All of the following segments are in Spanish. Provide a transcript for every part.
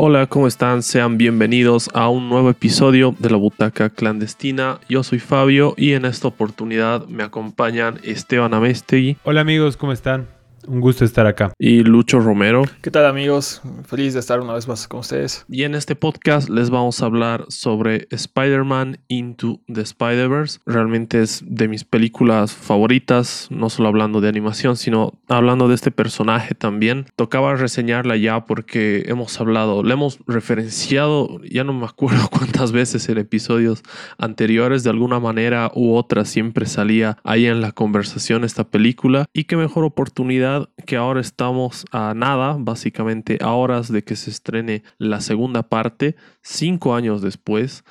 Hola, ¿cómo están? Sean bienvenidos a un nuevo episodio de la Butaca Clandestina. Yo soy Fabio y en esta oportunidad me acompañan Esteban Amestegui. Hola amigos, ¿cómo están? Un gusto estar acá. Y Lucho Romero. ¿Qué tal amigos? Feliz de estar una vez más con ustedes. Y en este podcast les vamos a hablar sobre Spider-Man Into the Spider-Verse. Realmente es de mis películas favoritas, no solo hablando de animación, sino hablando de este personaje también. Tocaba reseñarla ya porque hemos hablado, le hemos referenciado, ya no me acuerdo cuántas veces en episodios anteriores, de alguna manera u otra siempre salía ahí en la conversación esta película. Y qué mejor oportunidad que ahora estamos a nada, básicamente a horas de que se estrene la segunda parte, cinco años después.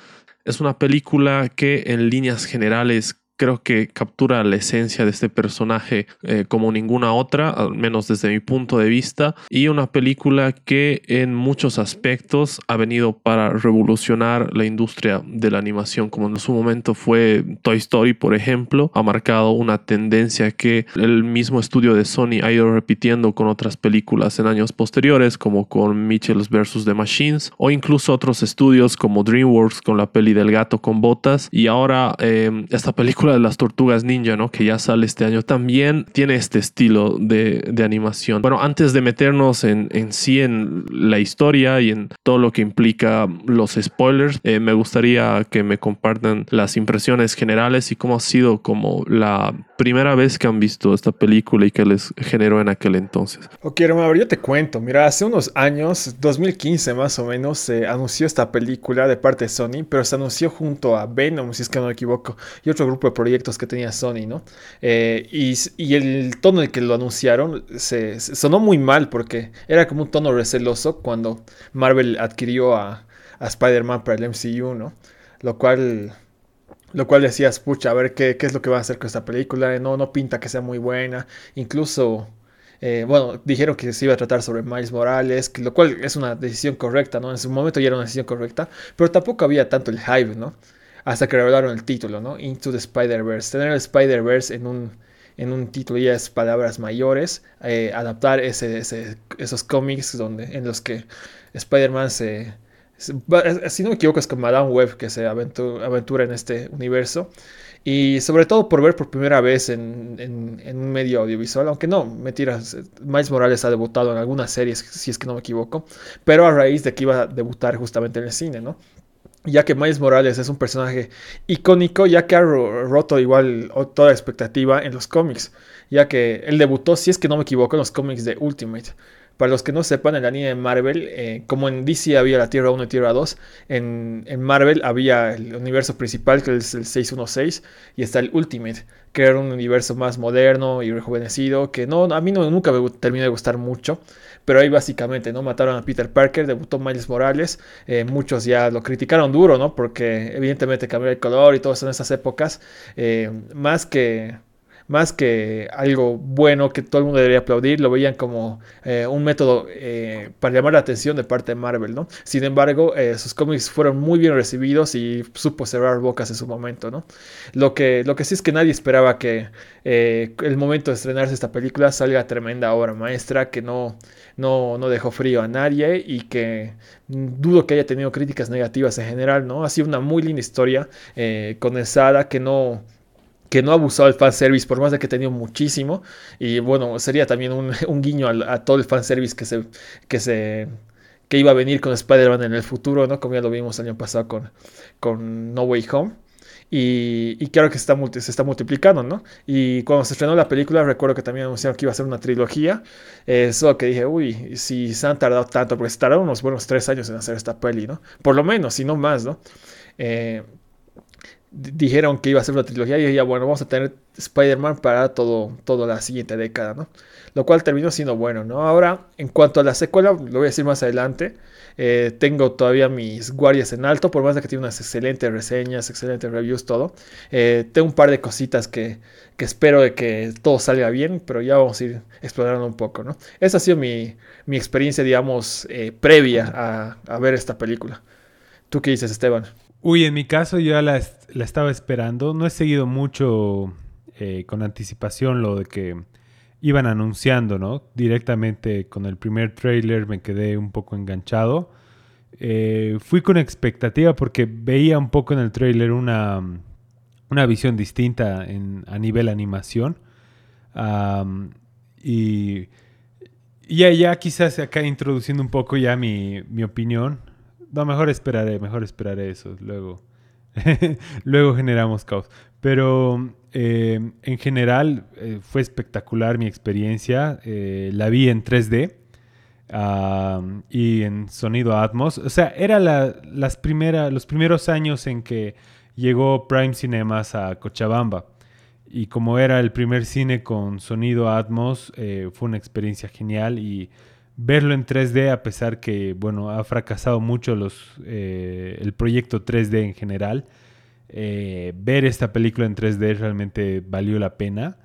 Es una película que en líneas generales creo que captura la esencia de este personaje eh, como ninguna otra, al menos desde mi punto de vista, y una película que en muchos aspectos ha venido para revolucionar la industria de la animación, como en su momento fue Toy Story, por ejemplo, ha marcado una tendencia que el mismo estudio de Sony ha ido repitiendo con otras películas en años posteriores, como con Mitchells vs. The Machines, o incluso otros estudios como DreamWorks con la peli del gato con botas, y ahora eh, esta película de las tortugas ninja, ¿no? Que ya sale este año, también tiene este estilo de, animación. Bueno, antes de meternos en, en, sí en la historia y en todo lo que implica los spoilers, eh, me gustaría que me compartan las impresiones generales y cómo ha sido como la primera vez que han visto esta película y que les generó en aquel entonces. Ok, hermano, yo te cuento. Mira, hace unos años, 2015 más o menos, se anunció esta película de parte de Sony, pero se anunció junto a Venom, si es que no me equivoco, y otro grupo de proyectos que tenía Sony, ¿no? Eh, y, el tono en el que lo anunciaron se, sonó muy mal porque era como un tono receloso cuando Marvel adquirió a, a Spider-Man para el MCU, ¿no? Lo cual lo cual decías, pucha, a ver qué, qué, es lo que va a hacer con esta película. No, no pinta que sea muy buena. Incluso, eh, bueno, dijeron que se iba a tratar sobre Miles Morales, que, lo cual es una decisión correcta, ¿no? En su momento ya era una decisión correcta, pero tampoco había tanto el hype, ¿no? Hasta que revelaron el título, ¿no? Into the Spider-Verse. Tener el Spider-Verse en un, en un título ya es palabras mayores. Eh, adaptar ese, ese, esos cómics donde, en los que Spider-Man se si no me equivoco, es con Madame Web que se aventura, en este universo. Y sobre todo por ver por primera vez en, un medio audiovisual, aunque no, mentiras, Miles Morales ha debutado en algunas series, si es que no me equivoco, pero a raíz de que iba a debutar justamente en el cine, ¿no? Ya que Miles Morales es un personaje icónico, ya que ha roto igual toda expectativa en los cómics, ya que él debutó, si es que no me equivoco, en los cómics de Ultimate. Para los que no sepan, en la línea de Marvel, eh, como en DC había la Tierra 1 y Tierra 2, en, Marvel había el universo principal, que es el 616, y está el Ultimate, que era un universo más moderno y rejuvenecido, que no, a mí no, nunca me terminó de gustar mucho, pero ahí básicamente, ¿no? Mataron a Peter Parker, debutó Miles Morales, eh, muchos ya lo criticaron duro, ¿no? Porque evidentemente cambió el color y todo eso en esas épocas, eh, más que más que algo bueno que todo el mundo debería aplaudir, lo veían como eh, un método eh, para llamar la atención de parte de Marvel, ¿no? Sin embargo, eh, sus cómics fueron muy bien recibidos y supo cerrar bocas en su momento, ¿no? Lo que, lo que sí es que nadie esperaba que el momento de estrenarse esta película salga tremenda obra maestra, que no, no, no dejó frío a nadie y que dudo que haya tenido críticas negativas en general, ¿no? Ha sido una muy linda historia condensada que no que no ha abusado del fanservice, por más de que ha tenido muchísimo. Y bueno, sería también un, guiño a, todo el fanservice que se, que se que iba a venir con Spider-Man en el futuro, ¿no? Como ya lo vimos el año pasado con, con No Way Home. Y, y claro que se está, se está multiplicando, ¿no? Y cuando se estrenó la película, recuerdo que también anunciaron que iba a ser una trilogía. Eso que dije, uy, si se han tardado tanto, porque se tardaron unos buenos tres años en hacer esta peli, ¿no? Por lo menos, si no más, ¿no? Eh, dijeron que iba a ser una trilogía y ya bueno, vamos a tener Spider-Man para todo, toda la siguiente década, ¿no? Lo cual terminó siendo bueno, ¿no? Ahora, en cuanto a la secuela, lo voy a decir más adelante, eh, tengo todavía mis guardias en alto, por más de que tiene unas excelentes reseñas, excelentes reviews, todo. Eh, tengo un par de cositas que, que, espero de que todo salga bien, pero ya vamos a ir explorando un poco, ¿no? Esa ha sido mi, mi experiencia, digamos, eh, previa a, a ver esta película. ¿Tú qué dices, Esteban? Uy, en mi caso yo la, la estaba esperando. No he seguido mucho eh, con anticipación lo de que iban anunciando, ¿no? Directamente con el primer trailer me quedé un poco enganchado. Eh, fui con expectativa porque veía un poco en el trailer una, una visión distinta en, a nivel animación. y ya, ya quizás acá introduciendo un poco ya mi, mi opinión. No, mejor esperaré, mejor esperaré eso. Luego, luego generamos caos. Pero eh, en general eh, fue espectacular mi experiencia. Eh, la vi en 3D y en sonido Atmos. O sea, era las primera, los primeros años en que llegó Prime Cinemas a Cochabamba. Y como era el primer cine con sonido Atmos, fue una experiencia genial y verlo en 3D a pesar que, bueno, ha fracasado mucho los, el proyecto 3D en general. Eh, ver esta película en 3D realmente valió la pena.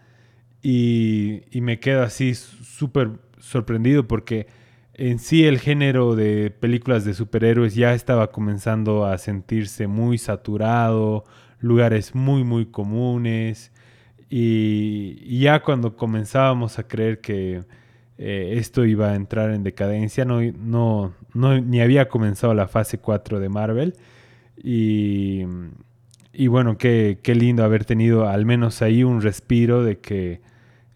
Y, me quedo así súper sorprendido porque en sí el género de películas de superhéroes ya estaba comenzando a sentirse muy saturado, lugares muy muy comunes y, ya cuando comenzábamos a creer que eh, esto iba a entrar en decadencia, no, no, ni había comenzado la fase 4 de Marvel y, y bueno, qué, qué, lindo haber tenido al menos ahí un respiro de que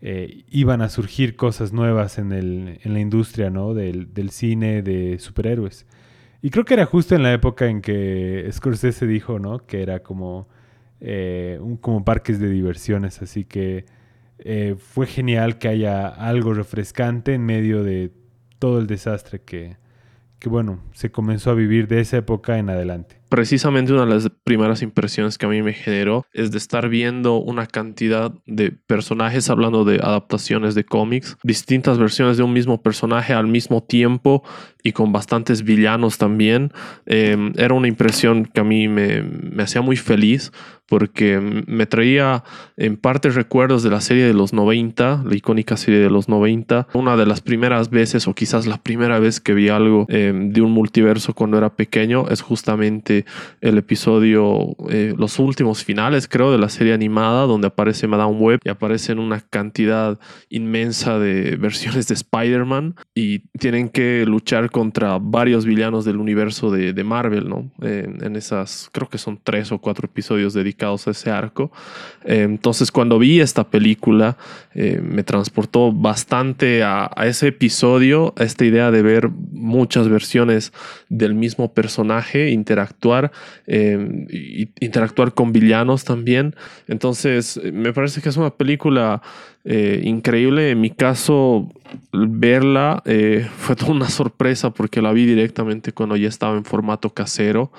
eh, iban a surgir cosas nuevas en, el, en la industria ¿no? del, del, cine de superhéroes. Y creo que era justo en la época en que Scorsese dijo ¿no? que era como, eh, un, como parques de diversiones, así que eh, fue genial que haya algo refrescante en medio de todo el desastre que, que bueno, se comenzó a vivir de esa época en adelante. Precisamente una de las primeras impresiones que a mí me generó es de estar viendo una cantidad de personajes hablando de adaptaciones de cómics, distintas versiones de un mismo personaje al mismo tiempo y con bastantes villanos también. Em, era una impresión que a mí me, me hacía muy feliz porque me traía en parte recuerdos de la serie de los 90, la icónica serie de los 90, una de las primeras veces o quizás la primera vez que vi algo em, de un multiverso cuando era pequeño es justamente el episodio, eh, los últimos finales, creo, de la serie animada, donde aparece Madame Web y aparecen una cantidad inmensa de versiones de Spider-Man y tienen que luchar contra varios villanos del universo de, Marvel, ¿no? en esas, creo que son tres o cuatro episodios dedicados a ese arco. Eh, entonces, cuando vi esta película, eh, me transportó bastante a, a ese episodio, a esta idea de ver muchas versiones del mismo personaje interactuar interactuar con villanos también. Entonces, me parece que es una película eh, increíble. En mi caso, verla eh, fue toda una sorpresa porque la vi directamente cuando ya estaba en formato casero.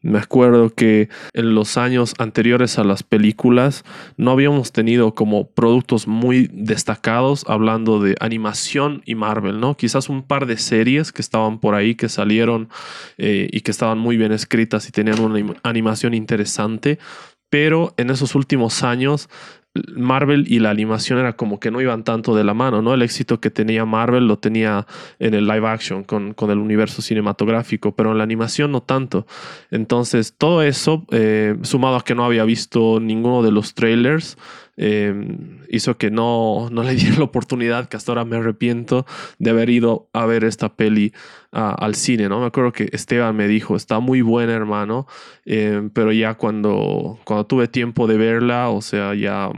Me acuerdo que en los años anteriores a las películas no habíamos tenido como productos muy destacados hablando de animación y Marvel, ¿no? Quizás un par de series que estaban por ahí, que salieron eh, y que estaban muy bien escritas y tenían una animación interesante, pero en esos últimos años Marvel y la animación era como que no iban tanto de la mano, ¿no? El éxito que tenía Marvel lo tenía en el live action con, con el universo cinematográfico, pero en la animación no tanto. Entonces, todo eso, eh, sumado a que no había visto ninguno de los trailers, Em, hizo que no, no le diera la oportunidad, que hasta ahora me arrepiento de haber ido a ver esta peli al cine, ¿no? Me acuerdo que Esteban me dijo, está muy buena, hermano, em, pero ya cuando, cuando tuve tiempo de verla, o sea, ya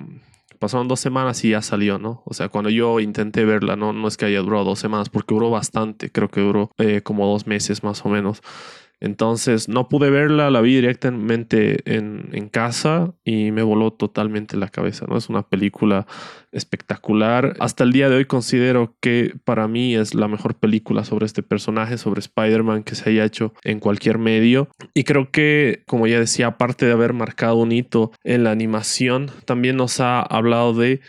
pasaron dos semanas y ya salió, ¿no? O sea, cuando yo intenté verla, no, no es que haya durado dos semanas, porque duró bastante, creo que duró eh, como dos meses más o menos. Entonces no pude verla, la vi directamente en, casa y me voló totalmente la cabeza, ¿no? Es una película espectacular. Hasta el día de hoy considero que para mí es la mejor película sobre este personaje, sobre Spider-Man que se haya hecho en cualquier medio. Y creo que, como ya decía, aparte de haber marcado un hito en la animación, también nos ha hablado de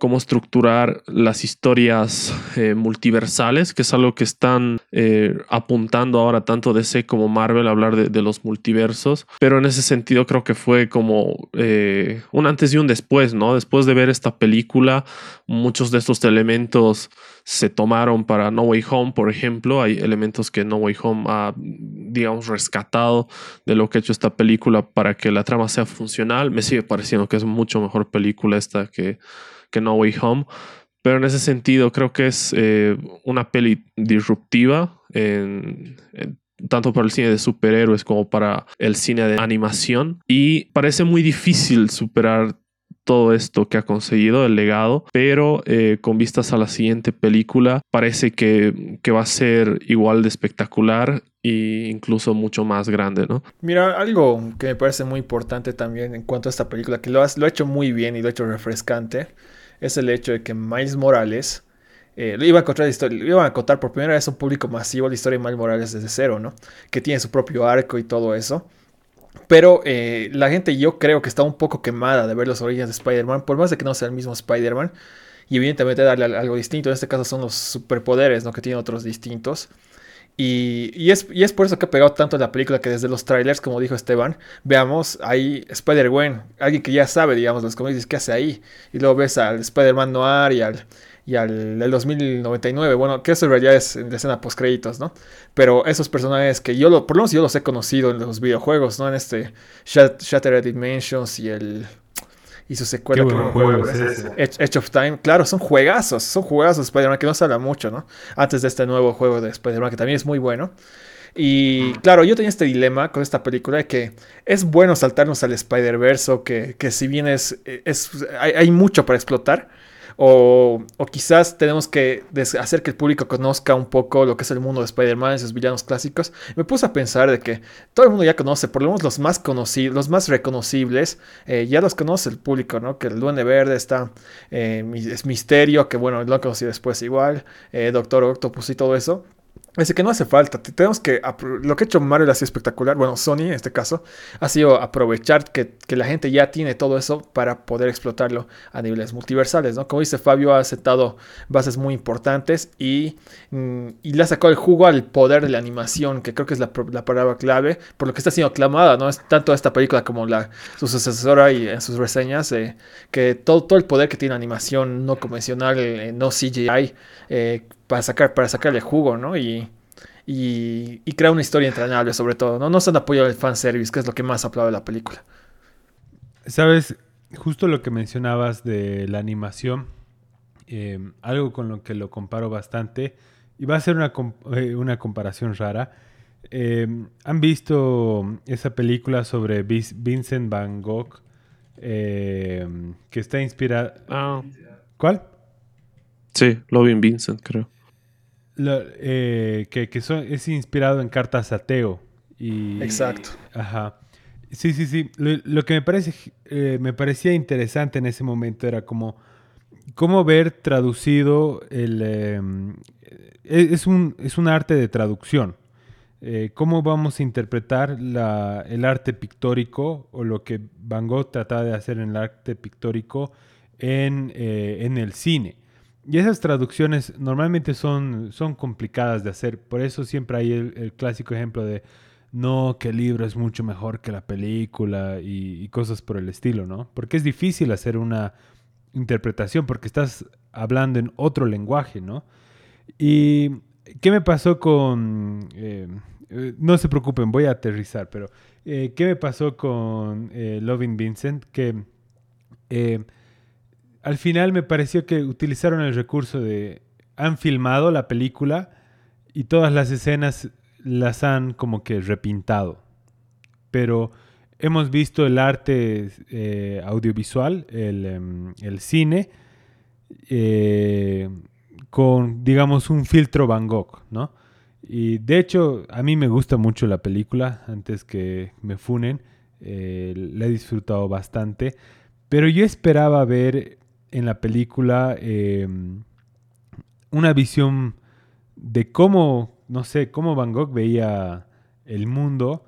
cómo estructurar las historias eh, multiversales, que es algo que están eh, apuntando ahora tanto DC como Marvel a hablar de, los multiversos. Pero en ese sentido creo que fue como eh, un antes y un después, ¿no? Después de ver esta película, muchos de estos elementos se tomaron para No Way Home, por ejemplo. Hay elementos que No Way Home ha, digamos, rescatado de lo que ha hecho esta película para que la trama sea funcional. Me sigue pareciendo que es mucho mejor película esta que que No Way Home. Pero en ese sentido creo que es eh, una peli disruptiva, tanto para el cine de superhéroes como para el cine de animación. Y parece muy difícil superar todo esto que ha conseguido, el legado, pero eh, con vistas a la siguiente película parece que, que, va a ser igual de espectacular e incluso mucho más grande, ¿no? Mira, algo que me parece muy importante también en cuanto a esta película, que lo, lo ha hecho muy bien y lo ha hecho refrescante, es el hecho de que Miles Morales eh, iba a contar iba a contar por primera vez a un público masivo la historia de Miles Morales desde cero, ¿no? Que tiene su propio arco y todo eso. Pero eh, la gente yo creo que está un poco quemada de ver los orígenes de Spider-Man, por más de que no sea el mismo Spider-Man. Y evidentemente darle algo distinto, en este caso son los superpoderes, ¿no? Que tienen otros distintos. Y, es, y, es, por eso que ha pegado tanto la película que desde los trailers, como dijo Esteban, veamos ahí Spider-Gwen, alguien que ya sabe, digamos, los cómics, qué hace ahí. Y luego ves al Spider-Man Noir y al, y al del 2099. Bueno, que eso en realidad es en escena post créditos, ¿no? Pero esos personajes que yo, por lo menos yo los he conocido en los videojuegos, ¿no? En este Shattered Dimensions y el y su secuela que Edge, of Time, claro, son juegazos, son juegazos Spider-Man que no se habla mucho, ¿no? Antes de este nuevo juego de Spider-Man que también es muy bueno. Y claro, yo tenía este dilema con esta película de que es bueno saltarnos al Spider-Verse, que, que si bien es, es hay, mucho para explotar, o, quizás tenemos que hacer que el público conozca un poco lo que es el mundo de Spider-Man, esos villanos clásicos. Me puse a pensar de que todo el mundo ya conoce, por lo menos los más conocidos, los más reconocibles, eh, ya los conoce el público, ¿no? Que el Duende Verde está, eh, es Misterio, que bueno, lo conocido después igual, eh, Doctor Octopus y todo eso. Así que no hace falta. Tenemos que. Lo que ha hecho Mario ha sido espectacular. Bueno, Sony en este caso. Ha sido aprovechar que, la gente ya tiene todo eso para poder explotarlo a niveles multiversales. ¿no? Como dice Fabio, ha aceptado bases muy importantes y, mm, y le ha sacado el jugo al poder de la animación, que creo que es la, palabra clave. Por lo que está siendo aclamada, ¿no? Tanto esta película como la, su sucesora y en sus reseñas. Eh, que todo, todo el poder que tiene animación no convencional, eh, no CGI. Eh, para, sacar, para sacarle jugo, ¿no? Y, y, y crear una historia entrañable sobre todo, ¿no? No se han apoyado el fanservice, que es lo que más aplaude la película. Sabes, justo lo que mencionabas de la animación, em, algo con lo que lo comparo bastante, y va a ser una, eh, una comparación rara. Em, ¿Han visto esa película sobre Vincent Van Gogh? Que está inspirada. Ah. ¿Cuál? Sí, Loving Vincent, creo. Eh, que, es inspirado en cartas ateo. Y, Exacto. Ajá. Sí, sí, sí. Lo, que me, parece, eh, me parecía interesante en ese momento era como cómo ver traducido el... Em, e, es, un, es un arte de traducción. Eh, ¿Cómo vamos a interpretar el arte pictórico o lo que Van Gogh trataba de hacer en el arte pictórico en, en el cine? Y esas traducciones normalmente son, son complicadas de hacer, por eso siempre hay el, clásico ejemplo de no, que el libro es mucho mejor que la película y, cosas por el estilo, ¿no? Porque es difícil hacer una interpretación porque estás hablando en otro lenguaje, ¿no? Y ¿qué me pasó con... Eh, eh, no se preocupen, voy a aterrizar, pero eh, ¿qué me pasó con Loving Vincent? Que al final me pareció que utilizaron el recurso de han filmado la película y todas las escenas las han como que repintado. Pero hemos visto el arte eh, audiovisual, el, em, cine, eh, con, digamos, un filtro Van Gogh, ¿no? Y de hecho, a mí me gusta mucho la película, antes que me funen. Eh, la he disfrutado bastante. Pero yo esperaba ver en la película em, una visión de cómo, no sé, cómo Van Gogh veía el mundo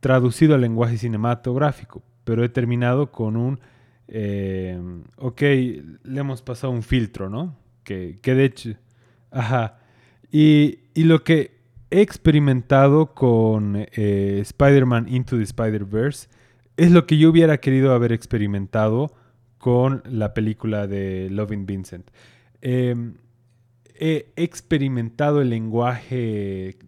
traducido al lenguaje cinematográfico. Pero he terminado con un, em, ok, le hemos pasado un filtro, ¿no? Que, que de hecho, ajá. Y, y lo que he experimentado con eh, Spider-Man Into the Spider-Verse es lo que yo hubiera querido haber experimentado con la película de Loving Vincent. Em, he experimentado el lenguaje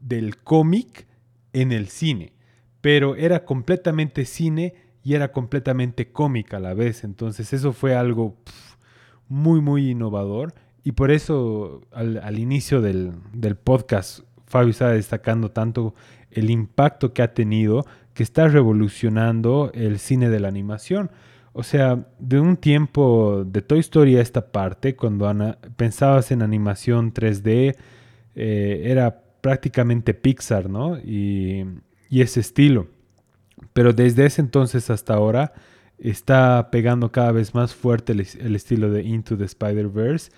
del cómic en el cine, pero era completamente cine y era completamente cómic a la vez. Entonces eso fue algo muy, muy innovador. Y por eso al, inicio del, del podcast Fabio estaba destacando tanto el impacto que ha tenido, que está revolucionando el cine de la animación. O sea, de un tiempo de Toy Story a esta parte, cuando pensabas en animación 3D, eh, era prácticamente Pixar, ¿no? Y, ese estilo. Pero desde ese entonces hasta ahora está pegando cada vez más fuerte el estilo de Into the Spider-Verse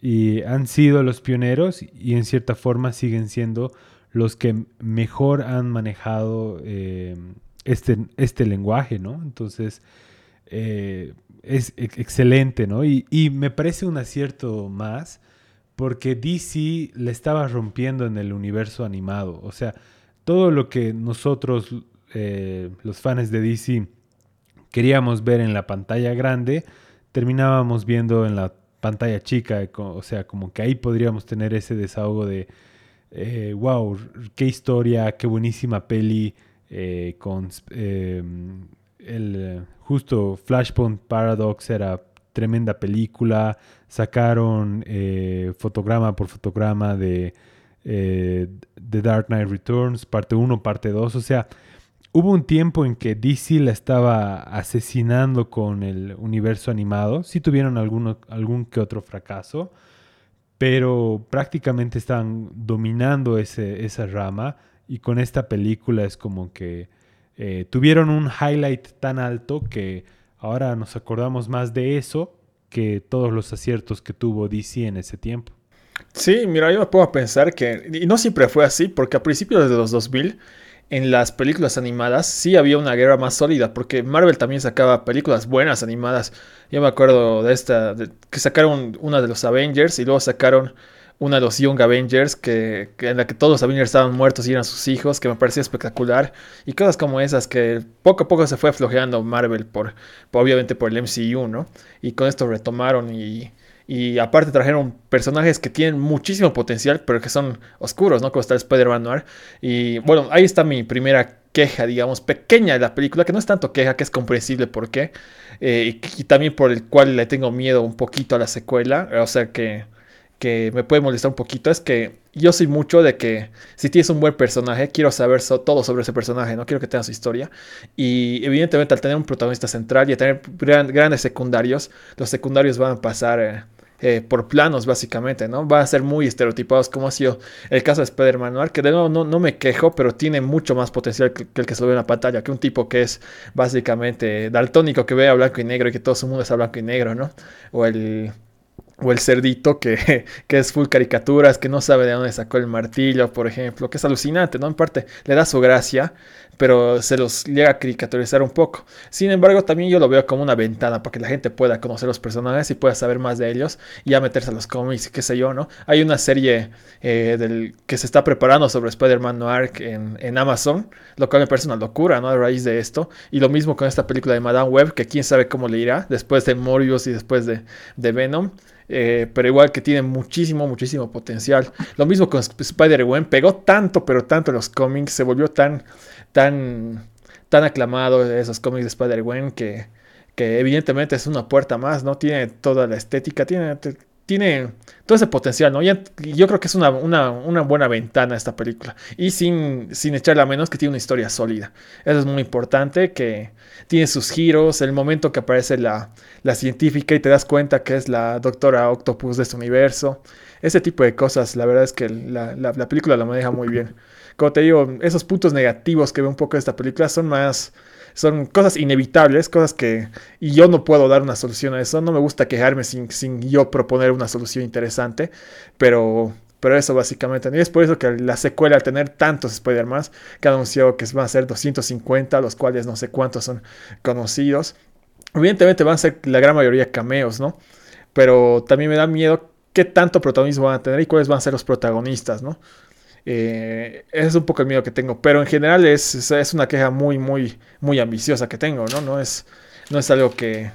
y han sido los pioneros y en cierta forma siguen siendo los que mejor han manejado eh, este, este lenguaje, ¿no? Entonces, eh, es excelente, ¿no? Y, me parece un acierto más porque DC le estaba rompiendo en el universo animado. O sea, todo lo que nosotros, eh, los fans de DC, queríamos ver en la pantalla grande, terminábamos viendo en la pantalla chica, o sea, como que ahí podríamos tener ese desahogo de, eh, wow, qué historia, qué buenísima peli, eh, con el justo Flashpoint Paradox era tremenda película, sacaron eh, fotograma por fotograma de The Dark Knight Returns, parte 1, parte 2, o sea, Hubo un tiempo en que DC la estaba asesinando con el universo animado. Sí tuvieron algún que otro fracaso, pero prácticamente estaban dominando ese, esa rama. Y con esta película es como que eh, tuvieron un highlight tan alto que ahora nos acordamos más de eso que todos los aciertos que tuvo DC en ese tiempo. Sí, mira, yo me puedo pensar que, y no siempre fue así, porque a principios de los 2000 en las películas animadas sí había una guerra más sólida, porque Marvel también sacaba películas buenas animadas. Yo me acuerdo de esta, que sacaron una de los Avengers y luego sacaron una de los Young Avengers, que, en la que todos los Avengers estaban muertos y eran sus hijos, que me parecía espectacular. Y cosas como esas que poco a poco se fue flojeando Marvel, por, obviamente por el MCU, ¿no? Y con esto retomaron y y aparte trajeron personajes que tienen muchísimo potencial, pero que son oscuros, ¿no? Como está Spider-Man Noir. Y bueno, ahí está mi primera queja, digamos, pequeña de la película, que no es tanto queja, que es comprensible por qué. Eh, y, también por el cual le tengo miedo un poquito a la secuela. O sea que, que me puede molestar un poquito. Es que yo soy mucho de que si tienes un buen personaje, quiero saber todo sobre ese personaje, no quiero que tenga su historia. Y evidentemente al tener un protagonista central y a tener grandes secundarios, los secundarios van a pasar... Eh, eh, por planos, básicamente, ¿no? Va a ser muy estereotipados, como ha sido el caso de Spider-Man que de nuevo no, no, me quejo, pero tiene mucho más potencial que, el que se ve en la pantalla, que un tipo que es básicamente daltónico, que ve a blanco y negro y que todo su mundo es a blanco y negro, ¿no? O el o el cerdito que, que, es full caricaturas, que no sabe de dónde sacó el martillo, por ejemplo, que es alucinante, ¿no? En parte le da su gracia, pero se los llega a caricaturizar un poco. Sin embargo, también yo lo veo como una ventana para que la gente pueda conocer los personajes y pueda saber más de ellos y ya meterse a los cómics, qué sé yo, ¿no? Hay una serie eh, del, que se está preparando sobre Spider-Man Noir en, en, Amazon, lo cual me parece una locura, ¿no? A raíz de esto. Y lo mismo con esta película de Madame Web, que quién sabe cómo le irá después de Morbius y después de, de Venom. Eh, pero igual que tiene muchísimo, muchísimo potencial. Lo mismo con Spider-Gwen, pegó tanto, pero tanto en los cómics, se volvió tan, tan, tan aclamado esos cómics de Spider-Gwen que, que evidentemente es una puerta más, ¿no? Tiene toda la estética, tiene, tiene todo ese potencial, ¿no? yo creo que es una, buena ventana esta película. Y sin, sin echarle a menos que tiene una historia sólida. Eso es muy importante, que tiene sus giros, el momento que aparece la, científica y te das cuenta que es la doctora Octopus de este universo. Ese tipo de cosas, la verdad es que la, la película la maneja muy bien. Como te digo, esos puntos negativos que veo un poco de esta película son más son cosas inevitables, cosas que... Y yo no puedo dar una solución a eso, no me gusta quejarme sin, sin yo proponer una solución interesante, pero... Pero eso básicamente. Y es por eso que la secuela, al tener tantos Spider-Man, que ha anunciado que van a ser 250, los cuales no sé cuántos son conocidos. Evidentemente van a ser la gran mayoría cameos, ¿no? Pero también me da miedo qué tanto protagonismo van a tener y cuáles van a ser los protagonistas, ¿no? Eh, ese es un poco el miedo que tengo, pero en general es, es, una queja muy, muy, muy ambiciosa que tengo, ¿no? No es, no es algo que...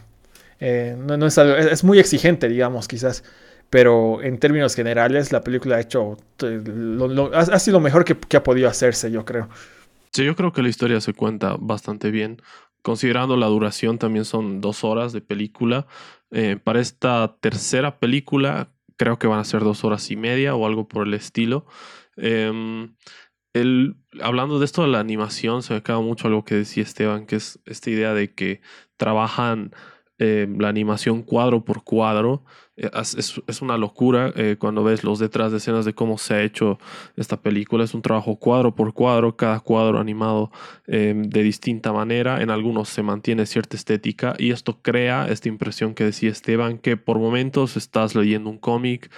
Eh, no, es, algo, es, muy exigente, digamos, quizás. Pero en términos generales, la película ha hecho... ha, sido lo mejor que, que ha podido hacerse, yo creo. Sí, yo creo que la historia se cuenta bastante bien. Considerando la duración, también son dos horas de película. Eh, para esta tercera película, creo que van a ser dos horas y media o algo por el estilo. Em, el, hablando de esto de la animación, se me acaba mucho algo que decía Esteban, que es esta idea de que trabajan eh, la animación cuadro por cuadro. Eh, es, una locura eh, cuando ves los detrás de escenas de cómo se ha hecho esta película. Es un trabajo cuadro por cuadro, cada cuadro animado em, de distinta manera. En algunos se mantiene cierta estética y esto crea esta impresión que decía Esteban, que por momentos estás leyendo un cómic,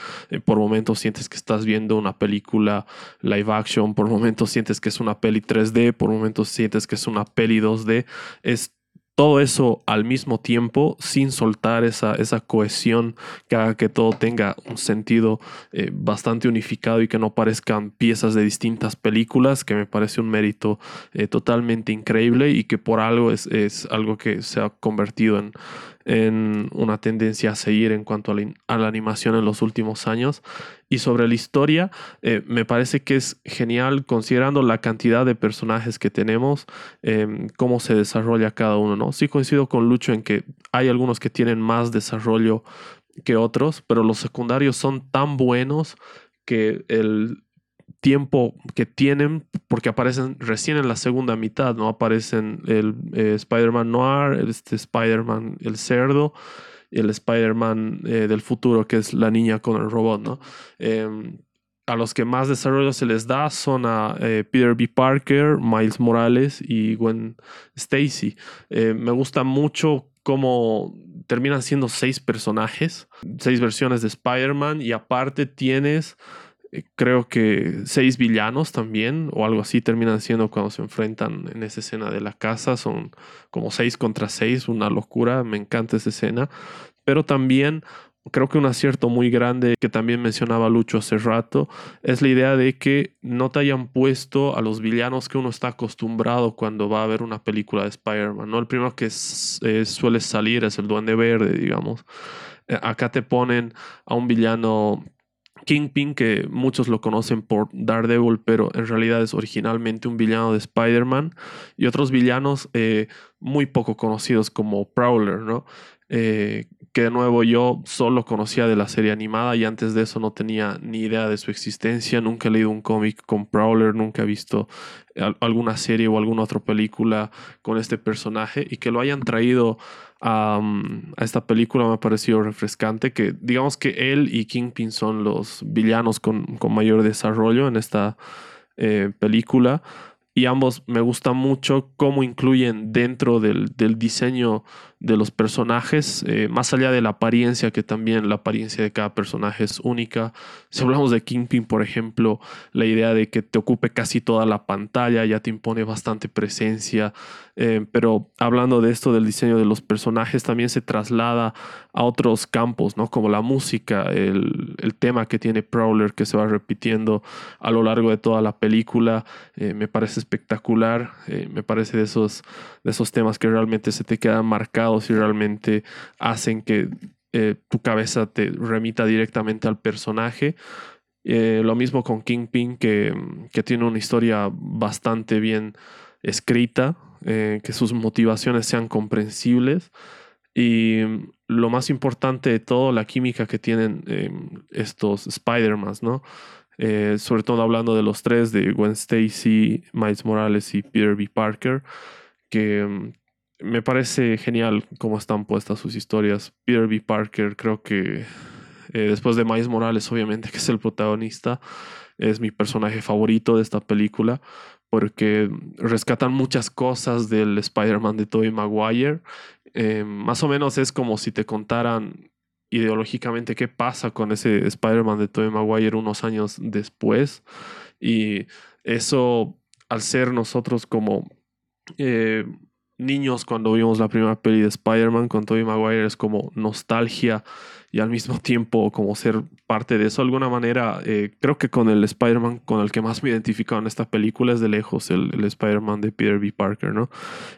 por momentos sientes que estás viendo una película live action, por momentos sientes que es una peli 3D, por momentos sientes que es una peli 2D. Es todo eso al mismo tiempo sin soltar esa, esa cohesión que haga que todo tenga un sentido eh, bastante unificado y que no parezcan piezas de distintas películas, que me parece un mérito eh, totalmente increíble y que por algo es, es algo que se ha convertido en, en una tendencia a seguir en cuanto a la, animación en los últimos años. Y sobre la historia, eh, me parece que es genial considerando la cantidad de personajes que tenemos, em, cómo se desarrolla cada uno, ¿no? Sí coincido con Lucho en que hay algunos que tienen más desarrollo que otros, pero los secundarios son tan buenos que el, tiempo que tienen, porque aparecen recién en la segunda mitad, ¿no? Aparecen el eh, Spider-Man Noir, este Spider-Man el cerdo, el Spider-Man eh, del futuro, que es la niña con el robot, ¿no? Em, a los que más desarrollo se les da son a eh, Peter B. Parker, Miles Morales y Gwen Stacy. me gusta mucho cómo terminan siendo seis personajes, seis versiones de Spider-Man y aparte tienes eh, creo que seis villanos también, o algo así terminan siendo cuando se enfrentan en esa escena de la casa. Son como seis contra seis, una locura. Me encanta esa escena. Pero también creo que un acierto muy grande que también mencionaba Lucho hace rato es la idea de que no te hayan puesto a los villanos que uno está acostumbrado cuando va a ver una película de Spider-Man. ¿no? El primero que eh, suele salir es el Duende Verde, digamos. Eh, acá te ponen a un villano Kingpin, que muchos lo conocen por Daredevil, pero en realidad es originalmente un villano de Spider-Man, y otros villanos eh, muy poco conocidos como Prowler, ¿no? Eh, que de nuevo yo solo conocía de la serie animada y antes de eso no tenía ni idea de su existencia, nunca he leído un cómic con Prowler, nunca he visto alguna serie o alguna otra película con este personaje y que lo hayan traído a, esta película me ha parecido refrescante, que digamos que él y Kingpin son los villanos con, mayor desarrollo en esta eh, película y ambos me gusta mucho cómo incluyen dentro del, del diseño de los personajes, eh, más allá de la apariencia, que también la apariencia de cada personaje es única. Si hablamos de Kingpin, por ejemplo, la idea de que te ocupe casi toda la pantalla ya te impone bastante presencia. Eh, pero hablando de esto del diseño de los personajes, también se traslada a otros campos, ¿no? Como la música, el, el tema que tiene Prowler que se va repitiendo a lo largo de toda la película, eh, me parece espectacular, me parece de esos, de esos temas que realmente se te quedan marcados si realmente hacen que eh, tu cabeza te remita directamente al personaje. Eh, lo mismo con Kingpin, que, que, tiene una historia bastante bien escrita, eh, que sus motivaciones sean comprensibles. Y lo más importante de todo, la química que tienen em, estos Spider-Man, ¿no? Eh, sobre todo hablando de los tres, de Gwen Stacy, Miles Morales y Peter B. Parker, que em, me parece genial cómo están puestas sus historias. Peter B. Parker, creo que eh, después de Miles Morales, obviamente, que es el protagonista, es mi personaje favorito de esta película porque rescatan muchas cosas del Spider-Man de Tobey Maguire. Eh, más o menos es como si te contaran ideológicamente qué pasa con ese Spider-Man de Tobey Maguire unos años después. Y eso, al ser nosotros como eh, niños cuando vimos la primera peli de Spider-Man con Tobey Maguire, es como nostalgia y al mismo tiempo como ser parte de eso de alguna manera. Eh, creo que con el Spider-Man con el que más me identificado en esta película es de lejos el, Spider-Man de Peter B. Parker, ¿no?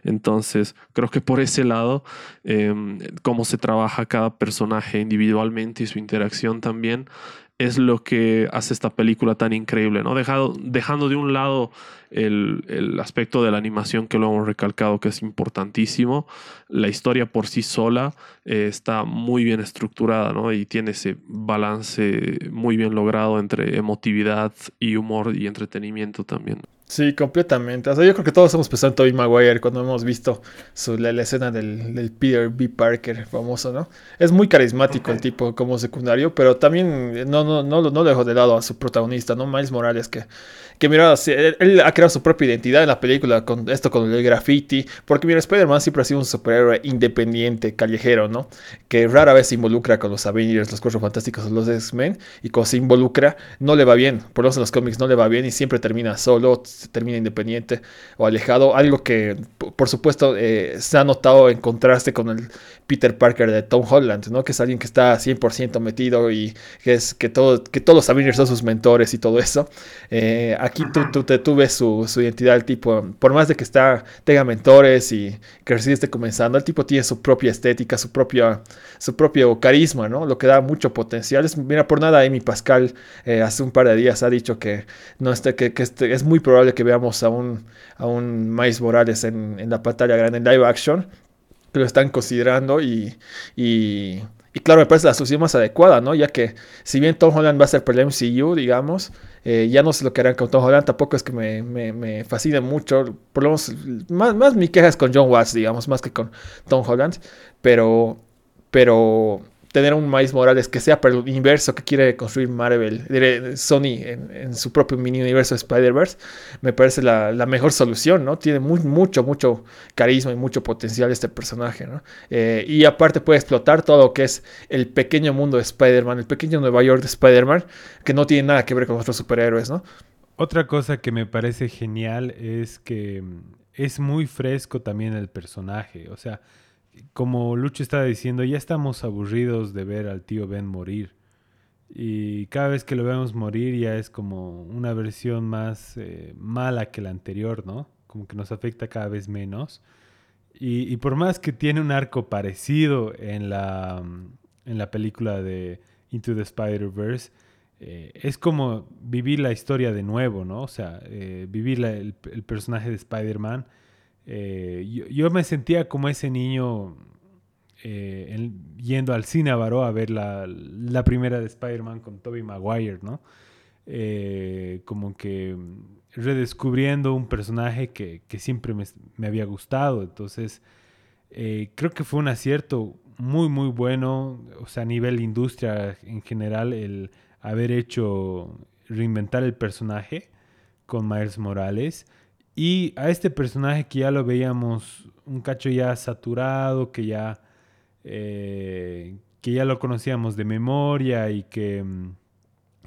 Entonces, creo que por ese lado, em, cómo se trabaja cada personaje individualmente y su interacción también es lo que hace esta película tan increíble, ¿no? Dejado, dejando de un lado el, aspecto de la animación que lo hemos recalcado que es importantísimo, la historia por sí sola eh, está muy bien estructurada, ¿no? Y tiene ese balance muy bien logrado entre emotividad y humor y entretenimiento también. Sí, completamente. O sea, yo creo que todos hemos pensado en Tobey Maguire cuando hemos visto su, la, escena del, Peter B. Parker famoso, ¿no? Es muy carismático el tipo como secundario, pero también no, no, no, no dejó de lado a su protagonista, ¿no? Miles Morales, que, que mira, él, ha creado su propia identidad en la película con esto, con el graffiti, porque mira, Spider-Man siempre ha sido un superhéroe independiente, callejero, ¿no? Que rara vez se involucra con los Avengers, los Cuatro Fantásticos o los X-Men, y cuando se involucra, no le va bien. Por lo menos en los cómics no le va bien y siempre termina solo termina independiente o alejado. Algo que, por supuesto, eh, se ha notado en contraste con el Peter Parker de Tom Holland, ¿no? Que es alguien que está 100% metido y que, es, que, todo, que todos los Avengers son sus mentores y todo eso. Eh, aquí tú, tú, tú, su, su, identidad, el tipo, por más de que está, tenga mentores y que recién esté comenzando, el tipo tiene su propia estética, su, propia, su propio carisma, ¿no? Lo que da mucho potencial. Mira, por nada, Amy Pascal eh, hace un par de días ha dicho que, no este, que, este, es muy probable que veamos a un, a un Miles Morales en, en la pantalla grande en live action, que lo están considerando y, y, claro, me parece la solución más adecuada, ¿no? Ya que si bien Tom Holland va a ser por el MCU, digamos, eh, ya no sé lo que harán con Tom Holland, tampoco es que me, me, me fascine mucho, por lo menos, más, más mi queja es con John Watts, digamos, más que con Tom Holland, pero, pero tener un Miles Morales que sea para el universo que quiere construir Marvel, Sony en, su propio mini universo de Spider-Verse, me parece la, mejor solución, ¿no? Tiene muy, mucho, mucho carisma y mucho potencial este personaje, ¿no? Eh, y aparte puede explotar todo lo que es el pequeño mundo de Spider-Man, el pequeño Nueva York de Spider-Man, que no tiene nada que ver con otros superhéroes, ¿no? Otra cosa que me parece genial es que mm, es muy fresco también el personaje, o sea, como Lucho estaba diciendo, ya estamos aburridos de ver al tío Ben morir. Y cada vez que lo vemos morir ya es como una versión más eh, mala que la anterior, ¿no? Como que nos afecta cada vez menos. Y, por más que tiene un arco parecido en la, en la película de Into the Spider-Verse, eh, es como vivir la historia de nuevo, ¿no? O sea, eh, vivir el, el, personaje de Spider-Man eh, yo, me sentía como ese niño eh, yendo al cine a a ver la, primera de Spider-Man con Tobey Maguire, ¿no? Eh, como que redescubriendo un personaje que, siempre me, me, había gustado. Entonces, creo que fue un acierto muy, muy bueno, o sea, a nivel industria en general, el haber hecho reinventar el personaje con Miles Morales. Y a este personaje que ya lo veíamos un cacho ya saturado, que ya, eh, que ya lo conocíamos de memoria y que mm,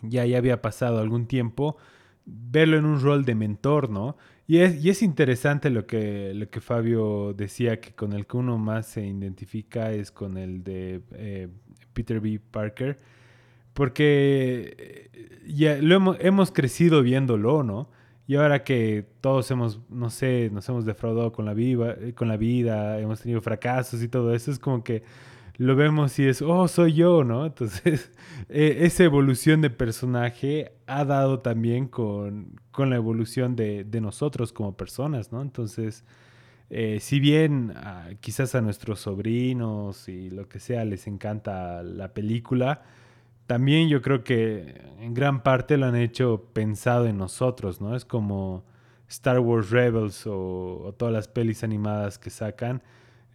ya, ya había pasado algún tiempo, verlo en un rol de mentor, ¿no? Y es, y es interesante lo que, lo que Fabio decía, que con el que uno más se identifica es con el de eh, Peter B. Parker, porque eh, ya lo hemos, hemos crecido viéndolo, ¿no? Y ahora que todos hemos, no sé, nos hemos defraudado con la, vida, con la vida, hemos tenido fracasos y todo eso, es como que lo vemos y es, oh, soy yo, ¿no? Entonces, e, esa evolución de personaje ha dado también con, con la evolución de, nosotros como personas, ¿no? Entonces, eh, si bien quizás a nuestros sobrinos y lo que sea les encanta la película, también yo creo que en gran parte lo han hecho pensado en nosotros, ¿no? Es como Star Wars Rebels o todas las pelis animadas que sacan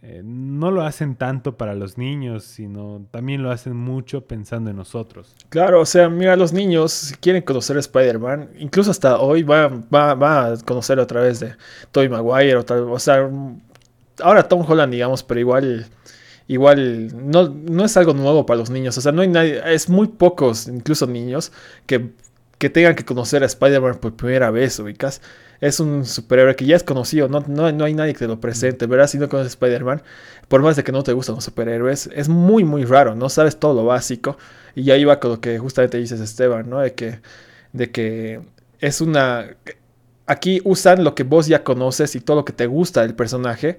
eh, no lo hacen tanto para los niños, sino también lo hacen mucho pensando en nosotros. Claro, o sea, mira, los niños si quieren conocer a Spider-Man, incluso hasta hoy va, va, a conocerlo a través de Tobey Maguire, o, o sea, ahora Tom Holland, digamos, pero igual igual no, no es algo nuevo para los niños. O sea, no hay nadie, es muy pocos, incluso niños, que, que tengan que conocer a Spider-Man por primera vez, ubicas es un superhéroe que ya es conocido, no, no, no hay nadie que te lo presente, ¿verdad? Si no conoces Spider-Man, por más de que no te gustan los superhéroes, es muy, muy raro, no sabes todo lo básico. Y ya iba con lo que justamente dices, Esteban, ¿no? De que, de que es una... Aquí usan lo que vos ya conoces y todo lo que te gusta del personaje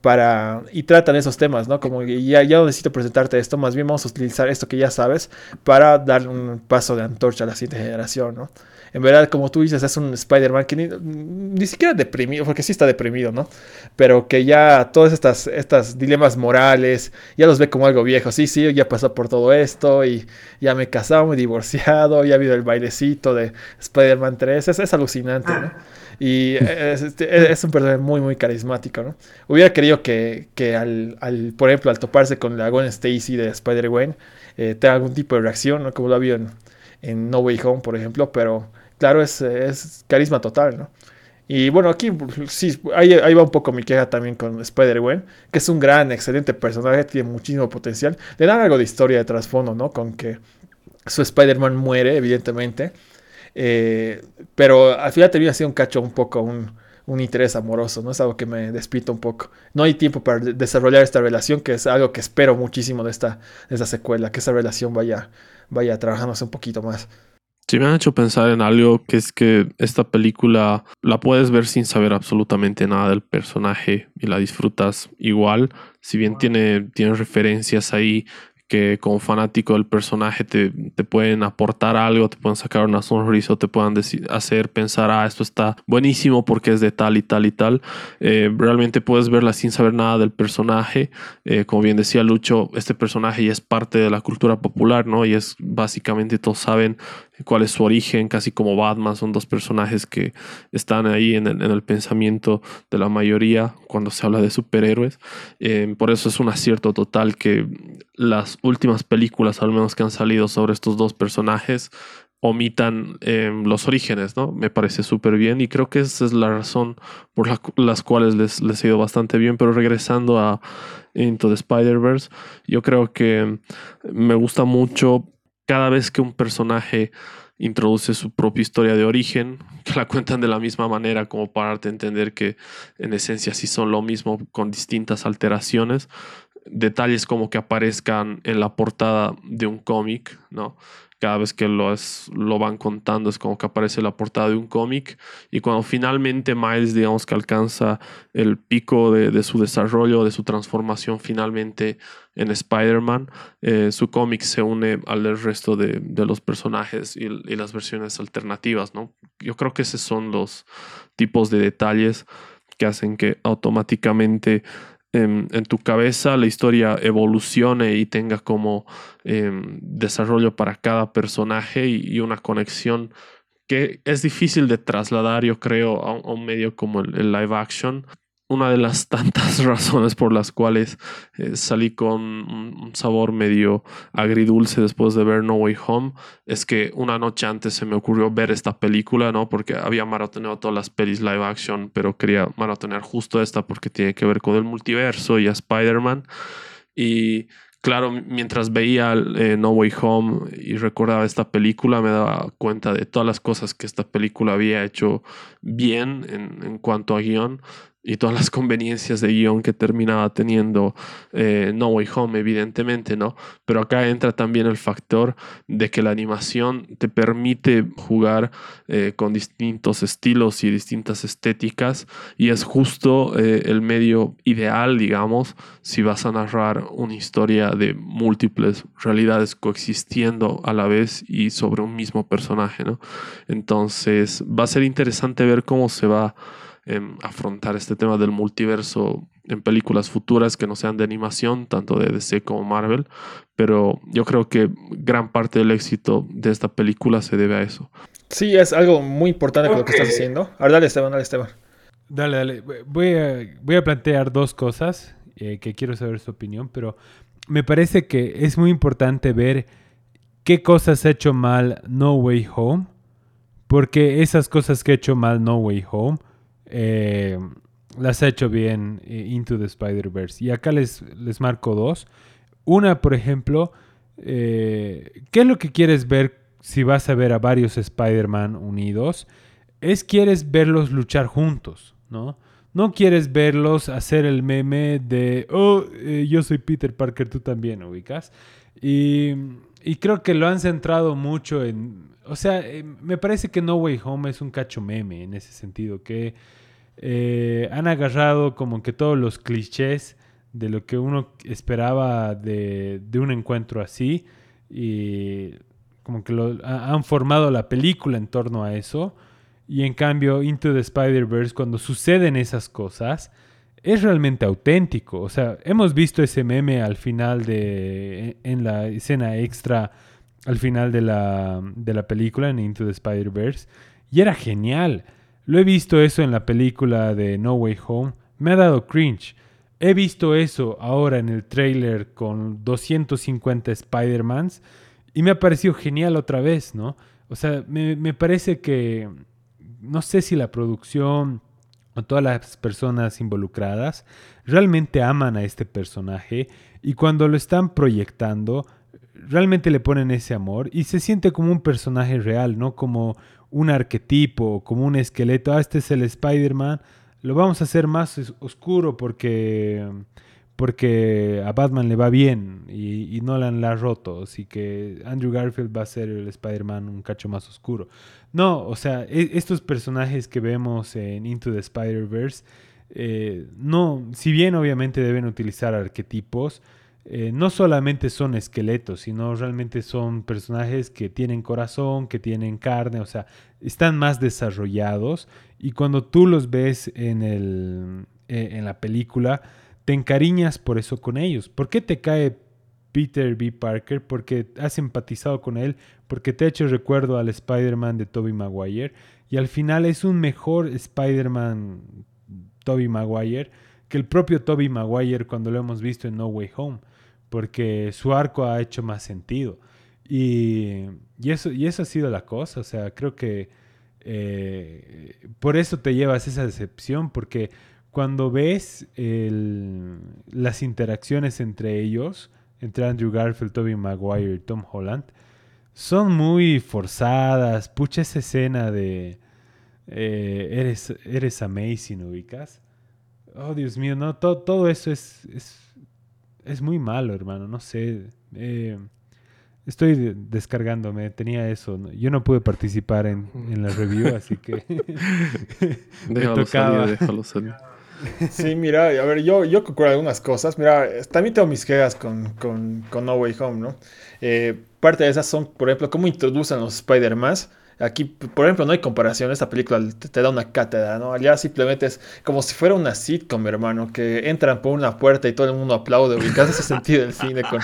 para y tratan esos temas, ¿no? Como ya, no necesito presentarte esto, más bien vamos a utilizar esto que ya sabes para dar un paso de antorcha a la siguiente generación, ¿no? en verdad, como tú dices, es un Spider-Man que ni, siquiera deprimido, porque sí está deprimido, ¿no? Pero que ya todos estas, estas dilemas morales, ya los ve como algo viejo. Sí, sí, ya pasó por todo esto y ya me he casado, me he divorciado, ya ha habido el bailecito de Spider-Man 3. Es, alucinante, ¿no? Y este, es, un personaje muy, muy carismático, ¿no? Hubiera querido que, que al, al, por ejemplo, al toparse con la Gwen Stacy de Spider-Gwen, eh, tenga algún tipo de reacción, ¿no? Como lo había en, en No Way Home, por ejemplo, pero claro, es, carisma total, ¿no? Y bueno, aquí sí, ahí, va un poco mi queja también con Spider-Gwen, que es un gran, excelente personaje, tiene muchísimo potencial. Le dan algo de historia de trasfondo, ¿no? Con que su Spider-Man muere, evidentemente. Eh, pero al final termina siendo un cacho un poco un, interés amoroso, ¿no? Es algo que me despita un poco. No hay tiempo para desarrollar esta relación, que es algo que espero muchísimo de esta, de esta secuela, que esa relación vaya, vaya trabajándose un poquito más. Sí me han hecho pensar en algo que es que esta película la puedes ver sin saber absolutamente nada del personaje y la disfrutas igual. Si bien tiene, tiene referencias ahí que como fanático del personaje te, pueden aportar algo, te pueden sacar una sonrisa te puedan hacer pensar, ah, esto está buenísimo porque es de tal y tal y tal. Eh, realmente puedes verla sin saber nada del personaje. Eh, como bien decía Lucho, este personaje ya es parte de la cultura popular, ¿no? Y es básicamente todos saben cuál es su origen, casi como Batman, son dos personajes que están ahí en el, pensamiento de la mayoría cuando se habla de superhéroes. Eh, por eso es un acierto total que las últimas películas, al menos que han salido sobre estos dos personajes, omitan em, los orígenes, ¿no? Me parece súper bien y creo que esa es la razón por las cuales les, les ha ido bastante bien, pero regresando a Into the Spider-Verse, yo creo que me gusta mucho cada vez que un personaje introduce su propia historia de origen, que la cuentan de la misma manera como para entender que en esencia sí son lo mismo con distintas alteraciones, detalles como que aparezcan en la portada de un cómic, ¿no? Cada vez que lo, es, lo van contando es como que aparece la portada de un cómic y cuando finalmente Miles, digamos que alcanza el pico de, su desarrollo, de su transformación finalmente en Spider-Man, eh, su cómic se une al resto de, los personajes y, y, las versiones alternativas, ¿no? Yo creo que esos son los tipos de detalles que hacen que automáticamente en, tu cabeza la historia evolucione y tenga como em, desarrollo para cada personaje y, una conexión que es difícil de trasladar, yo creo, a, un medio como el, live action una de las tantas razones por las cuales eh, salí con un, sabor medio agridulce después de ver No Way Home es que una noche antes se me ocurrió ver esta película, ¿no? Porque había maratoneado todas las pelis live action, pero quería maratonear justo esta porque tiene que ver con el multiverso y a Spider-Man. Y claro, mientras veía eh, No Way Home y recordaba esta película, me daba cuenta de todas las cosas que esta película había hecho bien en, en cuanto a guion y todas las conveniencias de guion que terminaba teniendo eh, No Way Home, evidentemente, ¿no? Pero acá entra también el factor de que la animación te permite jugar eh, con distintos estilos y distintas estéticas y es justo eh, el medio ideal, digamos, si vas a narrar una historia de múltiples realidades coexistiendo a la vez y sobre un mismo personaje, ¿no? Entonces va a ser interesante ver cómo se va em, afrontar este tema del multiverso en películas futuras que no sean de animación, tanto de DC como Marvel, pero yo creo que gran parte del éxito de esta película se debe a eso. Sí, es algo muy importante con lo que estás diciendo. Ahora dale Esteban, dale Esteban. Dale, dale. Voy a, voy a plantear dos cosas eh, que quiero saber su opinión, pero me parece que es muy importante ver qué cosas ha hecho mal No Way Home, porque esas cosas que ha hecho mal No Way Home eh, las ha hecho bien eh, Into the Spider-Verse. Y acá les, les marco dos. Una, por ejemplo, ¿qué es lo que quieres ver si vas a ver a varios Spider-Man unidos? Es quieres verlos luchar juntos, ¿no? No quieres verlos hacer el meme de, oh, eh, yo soy Peter Parker, tú también, ubicas. Y, y, creo que lo han centrado mucho en, o sea, eh, me parece que No Way Home es un cacho meme en ese sentido, que eh, han agarrado como que todos los clichés de lo que uno esperaba de, de un encuentro así y como que han formado la película en torno a eso y en cambio, Into the Spider-Verse, cuando suceden esas cosas, es realmente auténtico. O sea, hemos visto ese meme al final de. en la escena extra, al final de la, de la película, en Into the Spider-Verse, y era genial. Lo he visto eso en la película de No Way Home. Me ha dado cringe. He visto eso ahora en el trailer con 250 Spider-Mans y me ha parecido genial otra vez, ¿no? O sea, me, me parece que no sé si la producción o todas las personas involucradas realmente aman a este personaje y cuando lo están proyectando realmente le ponen ese amor y se siente como un personaje real, no como un arquetipo, como un esqueleto. Ah, este es el Spider-Man. Lo vamos a hacer más oscuro porque porque a Batman le va bien y, y Nolan la ha roto, así que Andrew Garfield va a ser el Spider-Man un cacho más oscuro. No, o sea, e, estos personajes que vemos en Into the Spider-Verse, eh, no, si bien obviamente deben utilizar arquetipos, eh, no solamente son esqueletos, sino realmente son personajes que tienen corazón, que tienen carne, o sea, están más desarrollados y cuando tú los ves en, el, eh, en la película, te encariñas por eso con ellos. ¿Por qué te cae Peter B. Parker? Porque has empatizado con él, porque te ha hecho recuerdo al Spider-Man de Tobey Maguire. Y al final es un mejor Spider-Man Tobey Maguire que el propio Tobey Maguire cuando lo hemos visto en No Way Home. Porque su arco ha hecho más sentido. Y, eso, ha sido la cosa. O sea, creo que eh, por eso te llevas esa decepción. Porque cuando ves las interacciones entre ellos, entre Andrew Garfield, Tobey Maguire y Tom Holland, son muy forzadas. Pucha esa escena de eh, eres, eres amazing, ubicas. Oh, Dios mío, no, todo, todo eso es, es, muy malo, hermano. No sé. Eh, estoy descargándome, tenía eso. Yo no pude participar en, la review, así que me tocaba. déjalo salir. Sí, mira, a ver, yo, yo concuerdo algunas cosas. Mira, también tengo mis quejas con, con, con No Way Home, ¿no? Eh, parte de esas son, por ejemplo, cómo introducen los Spider-Man. Aquí, por ejemplo, no hay comparación. Esta película te, da una cátedra, ¿no? Allá simplemente es como si fuera una sitcom, hermano, que entran por una puerta y todo el mundo aplaude. Ubicas ese sentido del cine con,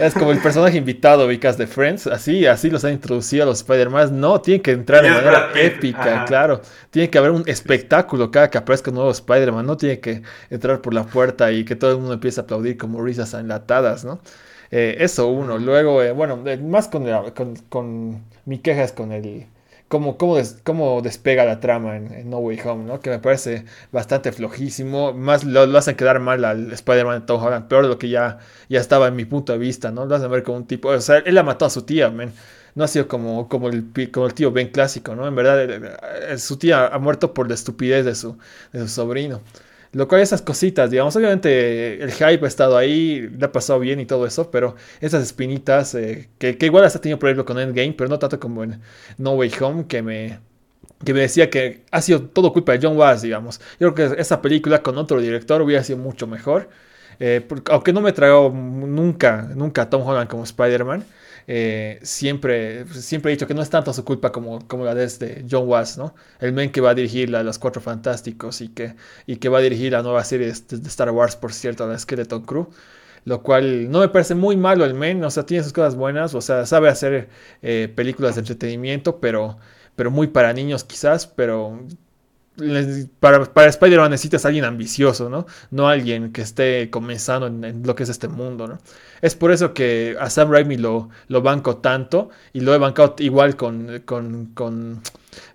es como el personaje invitado, ubicas de Friends, así, así los han introducido a los Spider-Man. No, tienen que entrar de manera épica, claro. Tiene que haber un espectáculo cada que aparezca un nuevo Spider-Man. No tiene que entrar por la puerta y que todo el mundo empiece a aplaudir como risas enlatadas, ¿no? Eh, eso uno. Luego, eh, bueno, más con, con, con mi queja es con el cómo, cómo, despega la trama en, No Way Home, ¿no? Que me parece bastante flojísimo. Más lo, hacen quedar mal al Spider-Man de Tom Holland, peor de lo que ya, ya estaba en mi punto de vista, ¿no? Lo hacen ver como un tipo. O sea, él la mató a su tía, man. No ha sido como, como, el, como el tío Ben clásico, ¿no? En verdad, su tía ha muerto por la estupidez de su, de su sobrino. Lo cual esas cositas, digamos, obviamente el hype ha estado ahí, le ha pasado bien y todo eso, pero esas espinitas, eh, que, igual hasta tenido por ejemplo con Endgame, pero no tanto como en No Way Home, que me, que me decía que ha sido todo culpa de John Watts, digamos. Yo creo que esa película con otro director hubiera sido mucho mejor. Eh, aunque no me traigo nunca, nunca a Tom Holland como Spider-Man, eh, siempre, siempre he dicho que no es tanto su culpa como, como la de este John Watts, ¿no? El men que va a dirigir la, Los Cuatro Fantásticos y que, y que va a dirigir la nueva serie de, Star Wars, por cierto, la Skeleton Crew lo cual no me parece muy malo el men, o sea, tiene sus cosas buenas, o sea, sabe hacer eh, películas de entretenimiento, pero, pero muy para niños quizás, pero para, para Spider-Man necesitas alguien ambicioso, ¿no? No alguien que esté comenzando en, lo que es este mundo, ¿no? Es por eso que a Sam Raimi lo, lo banco tanto y lo he bancado igual con, con, con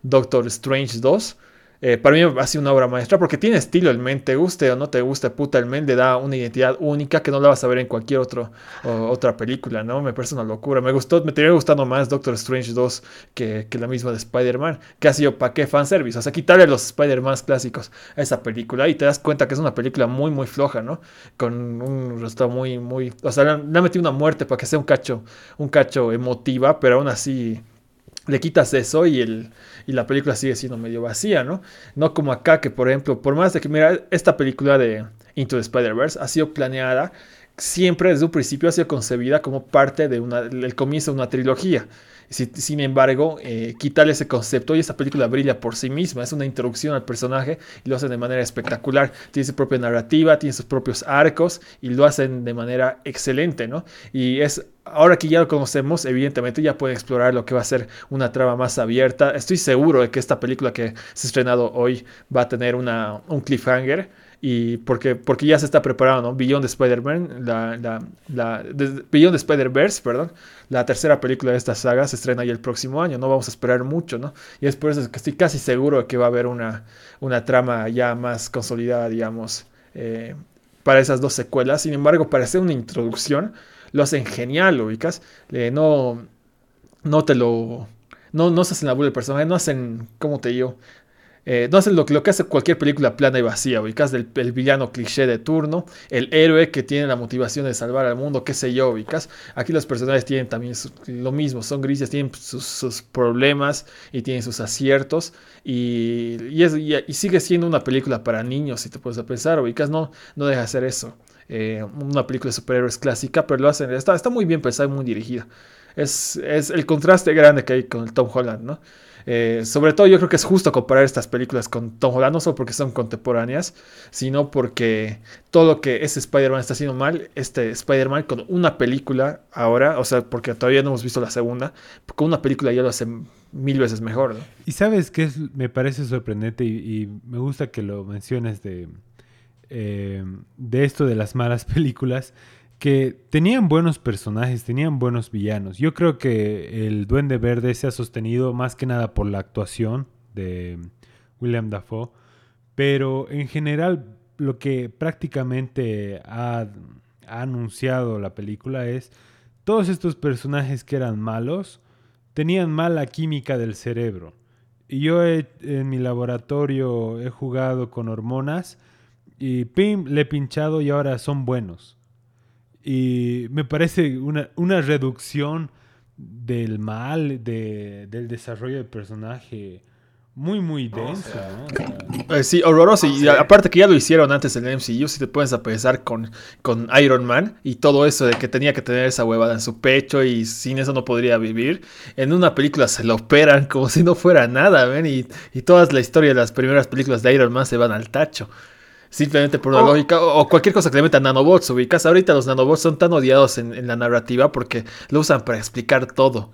Doctor Strange 2 eh, para mí ha sido una obra maestra porque tiene estilo el men, te guste o no te guste, puta, el men le da una identidad única que no la vas a ver en cualquier otro, otra película, ¿no? Me parece una locura. Me gustó, me tenía gustando más Doctor Strange 2 que, que la misma de Spider-Man, que ha sido para qué fanservice, o sea, quitarle los Spider-Man clásicos a esa película y te das cuenta que es una película muy, muy floja, ¿no? Con un resultado muy, muy, o sea, le han metido una muerte para que sea un cacho, un cacho emotiva, pero aún así le quitas eso y, el, y la película sigue siendo medio vacía, ¿no? No como acá, que por ejemplo, por más de que, mira, esta película de Into the Spider-Verse ha sido planeada, siempre desde un principio ha sido concebida como parte del comienzo de una trilogía. Sin embargo, eh, quitarle ese concepto y esa película brilla por sí misma. Es una introducción al personaje y lo hacen de manera espectacular. Tiene su propia narrativa, tiene sus propios arcos y lo hacen de manera excelente, ¿no? Y es ahora que ya lo conocemos, evidentemente ya pueden explorar lo que va a ser una trama más abierta. Estoy seguro de que esta película que se ha estrenado hoy va a tener una, un cliffhanger y porque, porque ya se está preparando, ¿no? Beyond Spider-Man, la, la, la Beyond Spider-Verse, perdón, la tercera película de esta saga se estrena ya el próximo año, no vamos a esperar mucho, ¿no? Y es por eso que estoy casi seguro de que va a haber una, una trama ya más consolidada, digamos, eh, para esas dos secuelas. Sin embargo, para hacer una introducción, lo hacen genial, ubicas, eh, no, no te lo... No, no se hacen la el personaje, no hacen, ¿cómo te digo? Eh, no hacen lo, que hace cualquier película plana y vacía, ubicas del el villano cliché de turno, el héroe que tiene la motivación de salvar al mundo, qué sé yo, ubicas. Aquí los personajes tienen también lo mismo, son grises, tienen sus, problemas y tienen sus aciertos. Y, y, sigue siendo una película para niños, si te puedes pensar, ubicas, no, no deja de hacer eso. Eh, una película de superhéroes clásica, pero lo hacen, está, está muy bien pensada y muy dirigida. Es, es el contraste grande que hay con el Tom Holland, ¿no? Eh, sobre todo yo creo que es justo comparar estas películas con Tom Holland, no solo porque son contemporáneas, sino porque todo lo que ese Spider-Man está haciendo mal, este Spider-Man con una película ahora, o sea, porque todavía no hemos visto la segunda, con una película ya lo hace mil veces mejor. Y sabes que me parece sorprendente y, me gusta que lo menciones de, eh, de esto de las malas películas que tenían buenos personajes, tenían buenos villanos. Yo creo que el Duende Verde se ha sostenido más que nada por la actuación de William Dafoe, pero en general lo que prácticamente ha, anunciado la película es todos estos personajes que eran malos tenían mala química del cerebro. Y yo en mi laboratorio he jugado con hormonas y pim, le he pinchado y ahora son buenos. Y me parece una, una reducción del mal, de, del desarrollo del personaje muy, muy denso, ¿no? Eh, sí, horroroso. Y aparte que ya lo hicieron antes en el MCU, si te puedes a pensar con, con Iron Man y todo eso de que tenía que tener esa huevada en su pecho y sin eso no podría vivir. En una película se lo operan como si no fuera nada, ¿ven? Y, y toda la historia de las primeras películas de Iron Man se van al tacho simplemente por la lógica, o, cualquier cosa que le metan nanobots, ubicas. Ahorita los nanobots son tan odiados en, la narrativa porque lo usan para explicar todo.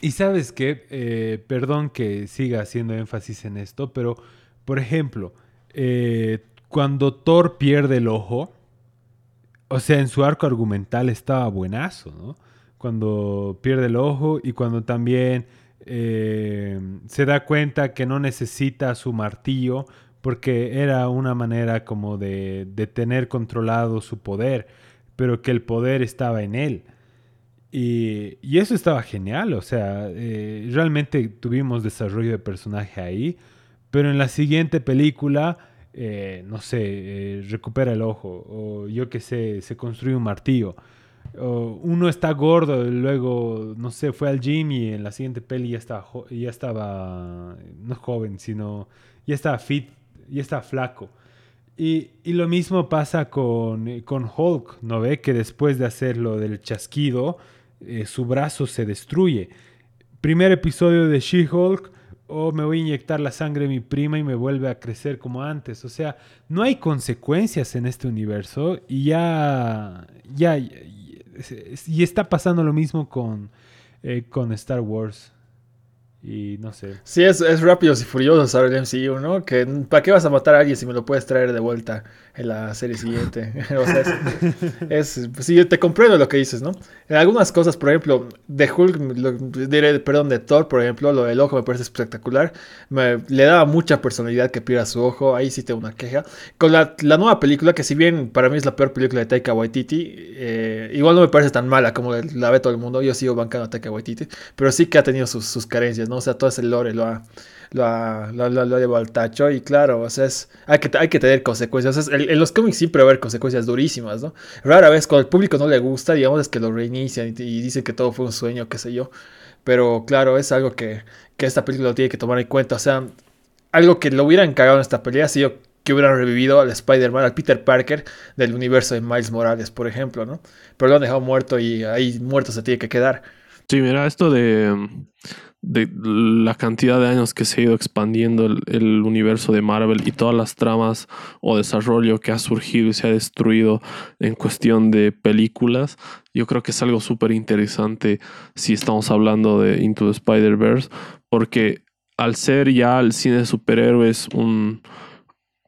Y sabes qué, eh, perdón que siga haciendo énfasis en esto, pero por ejemplo, eh, cuando Thor pierde el ojo, o sea, en su arco argumental estaba buenazo, ¿no? Cuando pierde el ojo y cuando también eh, se da cuenta que no necesita su martillo porque era una manera como de, tener controlado su poder, pero que el poder estaba en él. Y, eso estaba genial, o sea, eh, realmente tuvimos desarrollo de personaje ahí, pero en la siguiente película, eh, no sé, eh, recupera el ojo, o yo qué sé, se construye un martillo. O uno está gordo, y luego, no sé, fue al gym y en la siguiente peli ya estaba, ya estaba no joven, sino ya estaba fit y está flaco. Y, lo mismo pasa con, con, Hulk, ¿no ve? Que después de hacer lo del chasquido, eh, su brazo se destruye. Primer episodio de She-Hulk, o me voy a inyectar la sangre de mi prima y me vuelve a crecer como antes. O sea, no hay consecuencias en este universo y ya, ya, y está pasando lo mismo con, eh, con Star Wars. Y no sé. Sí, es, es rápidos y furiosos ahora el MCU, ¿no? Que ¿para qué vas a matar a alguien si me lo puedes traer de vuelta en la serie siguiente? o sea, es, pues sí, te comprendo lo que dices, ¿no? En algunas cosas, por ejemplo, de Hulk, diré, perdón, de Thor, por ejemplo, lo del ojo me parece espectacular. Me, le daba mucha personalidad que pierda su ojo, ahí sí tengo una queja. Con la, la, nueva película, que si bien para mí es la peor película de Taika Waititi, eh, igual no me parece tan mala como la ve todo el mundo, yo sigo bancando a Taika Waititi, pero sí que ha tenido sus, sus carencias, ¿no? O sea, todo ese lore lo ha, lo ha, lo, llevado al tacho. Y claro, o sea, es, hay, que, hay que tener consecuencias. en, los cómics siempre va a haber consecuencias durísimas, ¿no? Rara vez cuando el público no le gusta, digamos, es que lo reinician y, dicen que todo fue un sueño, qué sé yo. Pero claro, es algo que, que esta película lo tiene que tomar en cuenta. O sea, algo que lo hubieran cagado en esta pelea ha sido que hubieran revivido al Spider-Man, al Peter Parker del universo de Miles Morales, por ejemplo, ¿no? Pero lo han dejado muerto y ahí muerto se tiene que quedar. Sí, mira, esto de, de la cantidad de años que se ha ido expandiendo el, universo de Marvel y todas las tramas o desarrollo que ha surgido y se ha destruido en cuestión de películas, yo creo que es algo súper interesante si estamos hablando de Into the Spider-Verse, porque al ser ya el cine de superhéroes un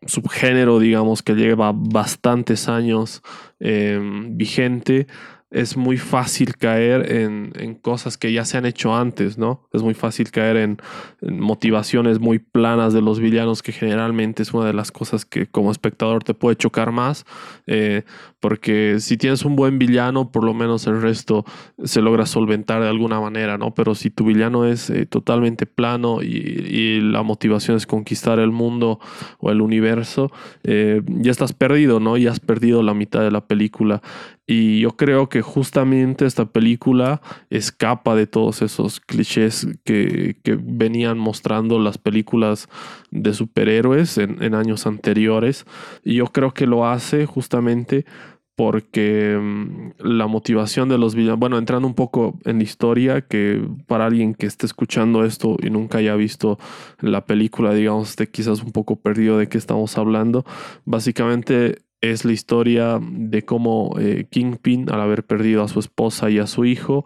subgénero, digamos, que lleva bastantes años eh, vigente, es muy fácil caer en, cosas que ya se han hecho antes, ¿no? Es muy fácil caer en, motivaciones muy planas de los villanos, que generalmente es una de las cosas que como espectador te puede chocar más, eh, porque si tienes un buen villano, por lo menos el resto se logra solventar de alguna manera, ¿no? Pero si tu villano es eh, totalmente plano y, la motivación es conquistar el mundo o el universo, eh, ya estás perdido, ¿no? Ya has perdido la mitad de la película. Y yo creo que justamente esta película escapa de todos esos clichés que, venían mostrando las películas de superhéroes en, en, años anteriores. Y yo creo que lo hace justamente porque mm, la motivación de los villanos, bueno, entrando un poco en la historia, que para alguien que esté escuchando esto y nunca haya visto la película, digamos, esté quizás un poco perdido de qué estamos hablando, básicamente es la historia de cómo eh, Kingpin, al haber perdido a su esposa y a su hijo,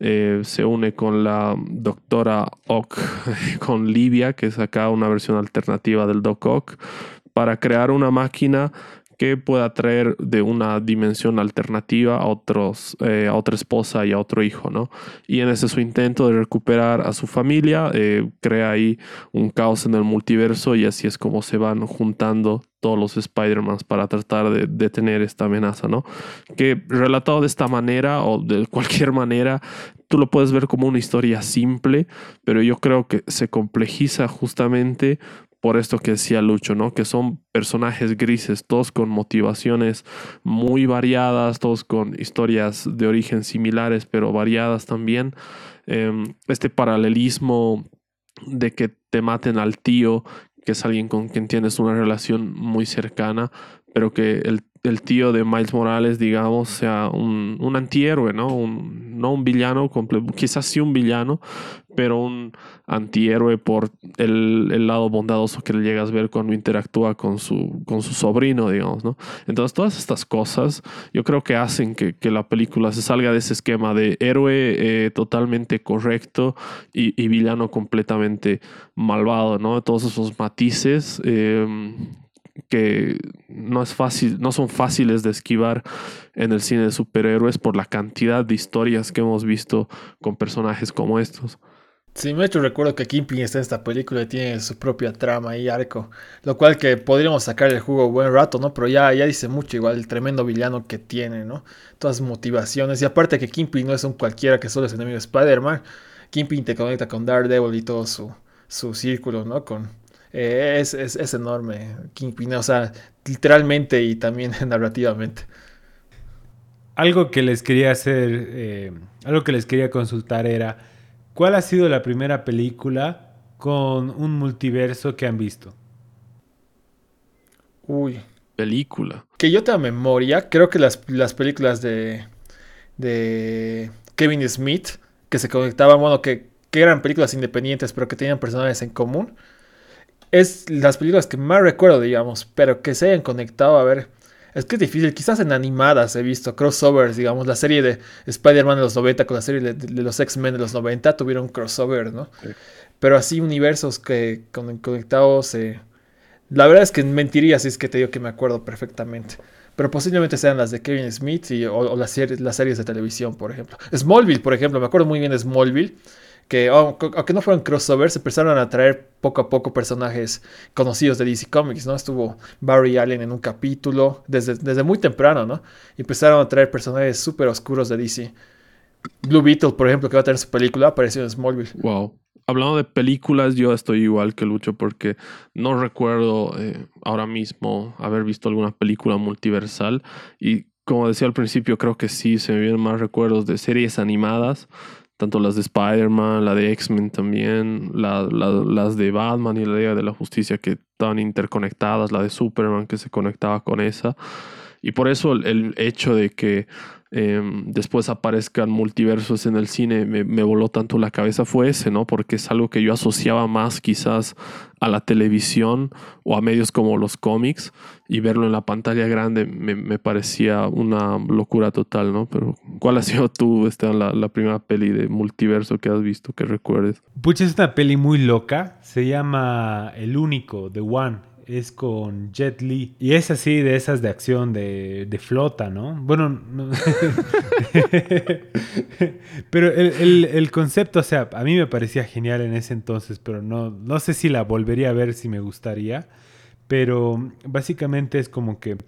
eh, se une con la doctora Ock, con Livia, que es acá una versión alternativa del Doc Ock, para crear una máquina que pueda traer de una dimensión alternativa a, otros, eh, a otra esposa y a otro hijo, ¿no? Y en ese su intento de recuperar a su familia, eh, crea ahí un caos en el multiverso y así es como se van juntando todos los Spider-Mans para tratar de detener esta amenaza, ¿no? Que relatado de esta manera o de cualquier manera, tú lo puedes ver como una historia simple, pero yo creo que se complejiza justamente por esto que decía Lucho, ¿no? Que son personajes grises, todos con motivaciones muy variadas, todos con historias de origen similares, pero variadas también. Em, este paralelismo de que te maten al tío, que es alguien con quien tienes una relación muy cercana, pero que el el tío de Miles Morales, digamos, sea un, un antihéroe, ¿no? Un, no un villano, quizás sí un villano, pero un antihéroe por el, lado bondadoso que le llegas a ver cuando interactúa con su, con su sobrino, digamos, ¿no? Entonces, todas estas cosas yo creo que hacen que, la película se salga de ese esquema de héroe eh, totalmente correcto y, villano completamente malvado, ¿no? Todos esos matices. Eh, que no es fácil, no son fáciles de esquivar en el cine de superhéroes por la cantidad de historias que hemos visto con personajes como estos. Sí, me hecho recuerdo que Kingpin está en esta película y tiene su propia trama y arco, lo cual que podríamos sacar el jugo buen rato, ¿no? Pero ya, ya dice mucho igual el tremendo villano que tiene, ¿no? Todas motivaciones y aparte que Kingpin no es un cualquiera que solo es enemigo de Spider-Man, Kingpin te conecta con Daredevil y todo su, su círculo, ¿no? Con, eh, es, es, es, enorme. Kingpin, o sea, literalmente y también narrativamente. Algo que les quería hacer, eh, algo que les quería consultar era, ¿cuál ha sido la primera película con un multiverso que han visto? Uy, película. Que yo tenga memoria, creo que las, las películas de, de Kevin Smith, que se conectaban, bueno, que, que eran películas independientes, pero que tenían personajes en común, es las películas que más recuerdo, digamos, pero que se hayan conectado a ver. Es que es difícil, quizás en animadas he visto crossovers, digamos, la serie de Spider-Man de los 90 con la serie de, de los X-Men de los 90 tuvieron crossover, ¿no? Sí. Pero así universos que con, conectados, eh, la verdad es que mentiría si es que te digo que me acuerdo perfectamente. Pero posiblemente sean las de Kevin Smith y, o, o las, series, las series de televisión, por ejemplo. Smallville, por ejemplo, me acuerdo muy bien de Smallville que aunque, aunque no fueron crossovers, empezaron a traer poco a poco personajes conocidos de DC Comics, ¿no? Estuvo Barry Allen en un capítulo, desde, desde muy temprano, ¿no? Empezaron a traer personajes súper oscuros de DC. Blue Beetle, por ejemplo, que va a tener su película, apareció en Smallville. Wow. Hablando de películas, yo estoy igual que Lucho porque no recuerdo eh, ahora mismo haber visto alguna película multiversal y como decía al principio, creo que sí, se me vienen más recuerdos de series animadas, tanto las de Spider-Man, la de X-Men también, la, la, las de Batman y la Liga de la Justicia que estaban interconectadas, la de Superman que se conectaba con esa. Y por eso el, hecho de que eh, después aparezcan multiversos en el cine me, voló tanto la cabeza fue ese, ¿no? Porque es algo que yo asociaba más quizás a la televisión o a medios como los cómics y verlo en la pantalla grande me, parecía una locura total, ¿no? Pero ¿cuál ha sido tú, esta, la, la, primera peli de multiverso que has visto que recuerdes? Pucha, es una peli muy loca, se llama El Único, The One es con Jet Li. Y es así de esas de acción de, de flota, ¿no? Bueno, no. pero el, el, el, concepto, o sea, a mí me parecía genial en ese entonces, pero no, no sé si la volvería a ver si me gustaría. Pero básicamente es como que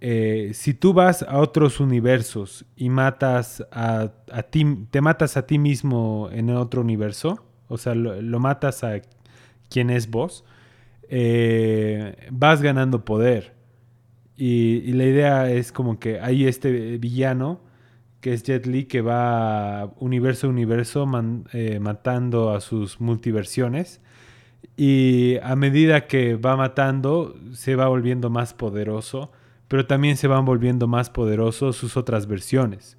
eh, si tú vas a otros universos y matas a, a ti, te matas a ti mismo en otro universo, o sea, lo, lo matas a quien es vos, eh, vas ganando poder. Y, la idea es como que hay este villano, que es Jet Li, que va universo a universo eh, matando a sus multiversiones. Y a medida que va matando, se va volviendo más poderoso, pero también se van volviendo más poderosos sus otras versiones.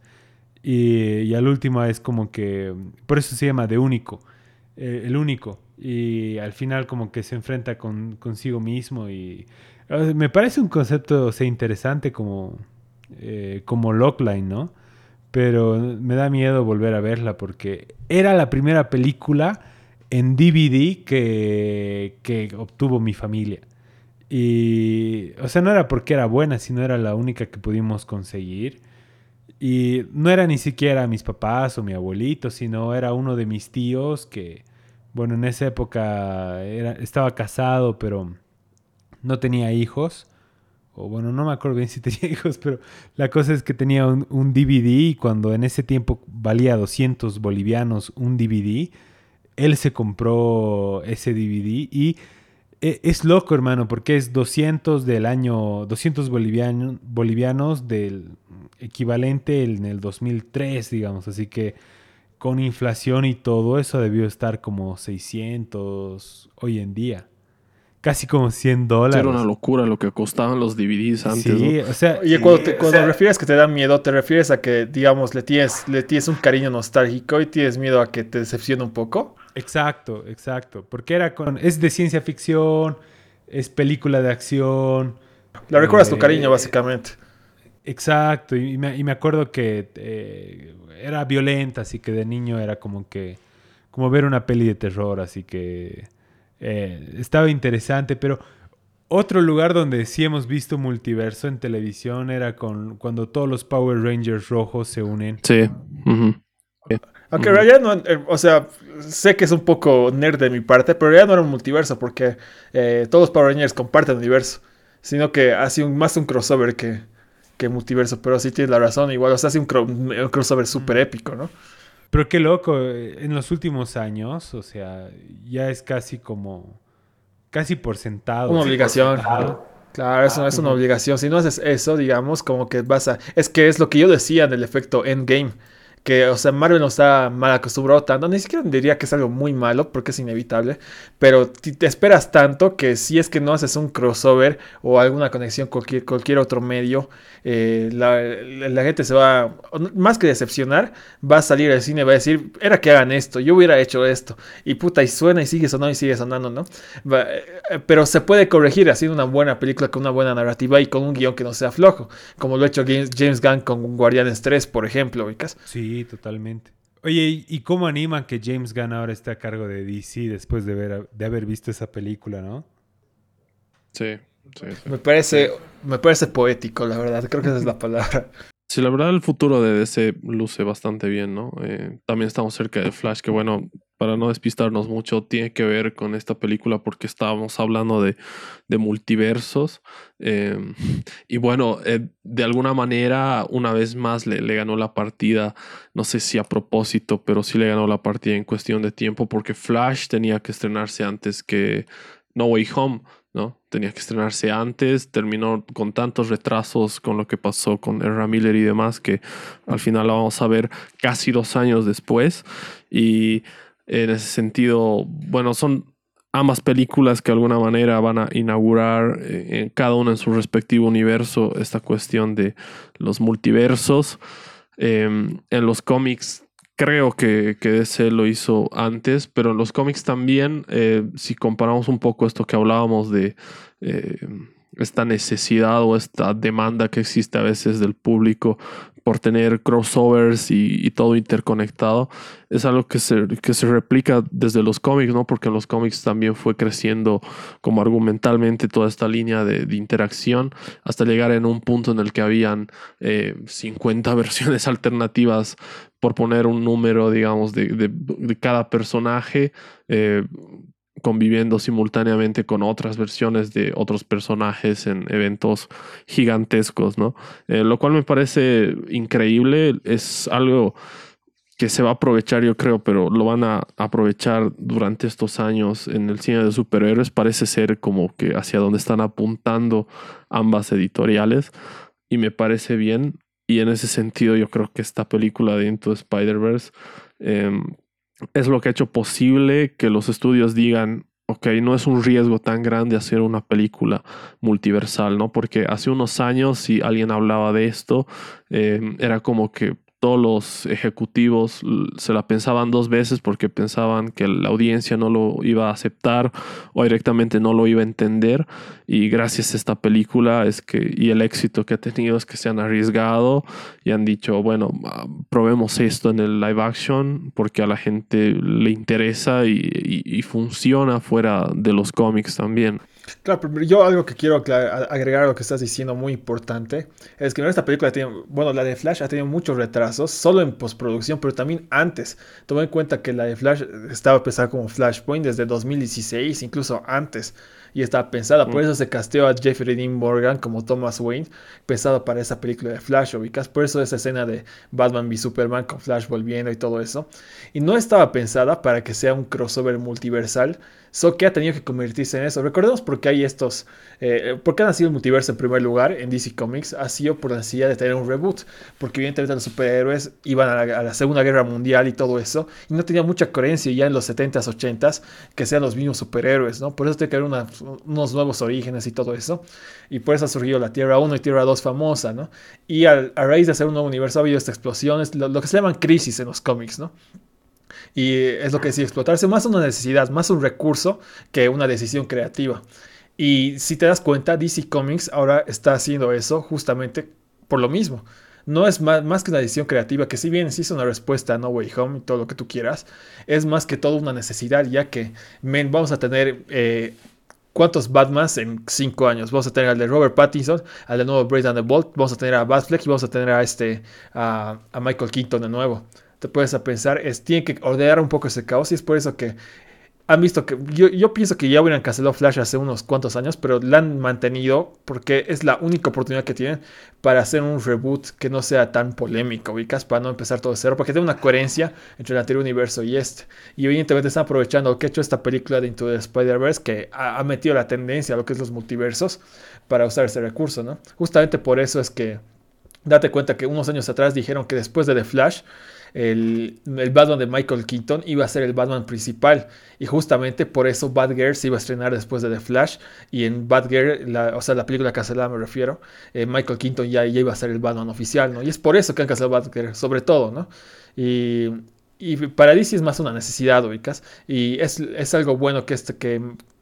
Y, y al último es como que, por eso se llama de único, eh, el único y al final como que se enfrenta con consigo mismo y me parece un concepto o sea, interesante como, eh, como Lockline, ¿no? Pero me da miedo volver a verla porque era la primera película en DVD que, que obtuvo mi familia. Y, o sea, no era porque era buena, sino era la única que pudimos conseguir. Y no era ni siquiera mis papás o mi abuelito, sino era uno de mis tíos que, bueno, en esa época era, estaba casado, pero no tenía hijos. O bueno, no me acuerdo bien si tenía hijos, pero la cosa es que tenía un, DVD y cuando en ese tiempo valía 200 bolivianos un DVD, él se compró ese DVD y es loco, hermano, porque es 200 del año, 200 boliviano, bolivianos del equivalente en el 2003, digamos. Así que con inflación y todo eso debió estar como 600 hoy en día. Casi como 100 dólares. Era una locura lo que costaban los DVDs antes. Sí, ¿no? o sea... Oye, cuando, te, cuando o sea, refieres que te da miedo, te refieres a que, digamos, le tienes, le tienes un cariño nostálgico y tienes miedo a que te decepcione un poco. Exacto, exacto. Porque era con... Es de ciencia ficción, es película de acción. La recuerdas eh, tu cariño, básicamente. Exacto, y me, y me acuerdo que eh, era violenta, así que de niño era como que, como ver una peli de terror, así que eh, estaba interesante, pero otro lugar donde sí hemos visto multiverso en televisión era con cuando todos los Power Rangers rojos se unen. Sí. Uh -huh. Aunque en realidad no, eh, o sea, sé que es un poco nerd de mi parte, pero ya no era un multiverso porque eh, todos los Power Rangers comparten universo, sino que ha sido más un crossover que, que multiverso, pero sí tienes la razón, igual, o sea, hace un, cro un crossover súper épico, ¿no? Pero qué loco, en los últimos años, o sea, ya es casi como, casi por sentado. Una obligación. Claro, claro eso es una obligación. Si no haces eso, digamos, como que vas a... Es que es lo que yo decía del efecto endgame, que, o sea, Marvel nos está mal acostumbrado tanto, ni siquiera diría que es algo muy malo, porque es inevitable, pero te esperas tanto que si es que no haces un crossover o alguna conexión con cualquier, otro medio, eh, la, gente se va, más que decepcionar, va a salir del cine, va a decir, era que hagan esto, yo hubiera hecho esto, y puta, y suena y sigue sonando y sigue sonando, ¿no? Eh, pero se puede corregir haciendo una buena película con una buena narrativa y con un guion que no sea flojo, como lo ha hecho James Gunn con Guardianes 3, por ejemplo, ¿ubicas? Sí, totalmente. Oye, ¿y cómo animan que James Gunn ahora esté a cargo de DC después de, ver, de haber visto esa película, no? Sí, sí, Me, parece, me parece poético, la verdad. Creo que esa es la palabra. Sí, la verdad el futuro de DC luce bastante bien, ¿no? Eh, también estamos cerca de Flash, que bueno, para no despistarnos mucho, tiene que ver con esta película porque estábamos hablando de, multiversos. Em, y bueno, eh, de alguna manera, una vez más le, le, ganó la partida, no sé si a propósito, pero sí le ganó la partida en cuestión de tiempo porque Flash tenía que estrenarse antes que No Way Home. Tenía que estrenarse antes, terminó con tantos retrasos con lo que pasó con Erra Miller y demás, que al final la vamos a ver casi dos años después. Y en ese sentido, bueno, son ambas películas que de alguna manera van a inaugurar eh, en cada uno en su respectivo universo esta cuestión de los multiversos. Em, en los cómics creo que, que DC lo hizo antes, pero en los cómics también, eh, si comparamos un poco esto que hablábamos de eh, esta necesidad o esta demanda que existe a veces del público por tener crossovers y, todo interconectado, es algo que se, que se replica desde los cómics, ¿no? Porque en los cómics también fue creciendo como argumentalmente toda esta línea de, interacción hasta llegar en un punto en el que habían 50 eh, versiones alternativas por poner un número, digamos, de, de, cada personaje. Eh, conviviendo simultáneamente con otras versiones de otros personajes en eventos gigantescos, ¿no? Eh, lo cual me parece increíble, es algo que se va a aprovechar, yo creo, pero lo van a aprovechar durante estos años en el cine de superhéroes. Parece ser como que hacia donde están apuntando ambas editoriales y me parece bien. Y en ese sentido, yo creo que esta película de Into Spider-Verse em, es lo que ha hecho posible que los estudios digan, ok, no es un riesgo tan grande hacer una película multiversal, ¿no? Porque hace unos años, si alguien hablaba de esto, eh, era como que todos los ejecutivos se la pensaban dos veces porque pensaban que la audiencia no lo iba a aceptar o directamente no lo iba a entender. Y gracias a esta película es que, y el éxito que ha tenido es que se han arriesgado y han dicho, bueno, ah, probemos esto en el live action porque a la gente le interesa y, y funciona fuera de los cómics también. Claro, pero yo algo que quiero agregar a lo que estás diciendo muy importante es que esta película tiene, bueno, la de Flash ha tenido muchos retrasos, solo en postproducción, pero también antes. Toma en cuenta que la de Flash estaba pensada como Flashpoint desde 2016, incluso antes y estaba pensada. Por mm. eso se casteó a Jeffrey Dean Morgan como Thomas Wayne, pensado para esa película de Flash, ubicas. Por eso esa escena de Batman v Superman con Flash volviendo y todo eso. Y no estaba pensada para que sea un crossover multiversal, que ha tenido que convertirse en eso. Recordemos por qué hay estos. Eh, ¿Por qué ha nacido el multiverso en primer lugar en DC Comics? Ha sido por la necesidad de tener un reboot. Porque evidentemente los superhéroes iban a la, Segunda Guerra Mundial y todo eso. Y no tenía mucha coherencia ya en los 70s, 80s que sean los mismos superhéroes, ¿no? Por eso tiene que haber unos nuevos orígenes y todo eso. Y por eso ha surgido la Tierra 1 y Tierra 2 famosa, ¿no? Y a, raíz de hacer un nuevo universo ha habido esta explosión, lo, que se llaman crisis en los cómics, ¿no? Y es lo que decía, explotarse más una necesidad, más un recurso que una decisión creativa. Y si te das cuenta, DC Comics ahora está haciendo eso justamente por lo mismo no es más, que una decisión creativa, que si bien sí es una respuesta a No Way Home y todo lo que tú quieras, es más que todo una necesidad, ya que vamos a tener eh, ¿Cuántos Batmans en 5 años? Vamos a tener al de Robert Pattinson, al de nuevo Brave and the Bolt, vamos a tener a Batfleck y vamos a tener a este a Michael Keaton de nuevo. Te puedes a pensar, es, tiene que ordenar un poco ese caos y es por eso que han visto que yo, pienso que ya hubieran cancelado Flash hace unos cuantos años, pero la han mantenido porque es la única oportunidad que tienen para hacer un reboot que no sea tan polémico, ubicas, para no empezar todo de cero, porque tiene una coherencia entre el anterior universo y este. Y evidentemente están aprovechando lo que ha hecho esta película de Into the Spider-Verse, que ha, ha, metido la tendencia a lo que es los multiversos para usar ese recurso, ¿no? Justamente por eso es que date cuenta que unos años atrás dijeron que después de The Flash el, Batman de Michael Keaton iba a ser el Batman principal. Y justamente por eso Batgirl se iba a estrenar después de The Flash. Y en Batgirl, o sea, la película cancelada me refiero, eh, Michael Keaton ya, ya, iba a ser el Batman oficial, ¿no? Y es por eso que han cancelado Batgirl, sobre todo, ¿no? Y, y para DC es más una necesidad. Y es, es algo bueno que, este, que,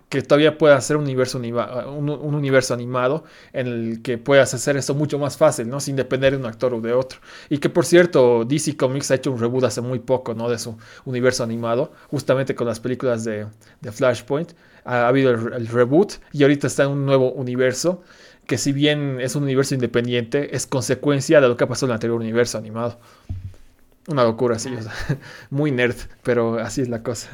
que todavía puedas hacer un universo, un, universo animado en el que puedas hacer eso mucho más fácil, ¿no? Sin depender de un actor o de otro. Y que por cierto, DC Comics ha hecho un reboot hace muy poco, ¿no? De su universo animado, justamente con las películas de, de Flashpoint. Ha, habido el, reboot y ahorita está en un nuevo universo que si bien es un universo independiente, es consecuencia de lo que ha pasado en el anterior universo animado. Una locura, sí, o sea, muy nerd, pero así es la cosa.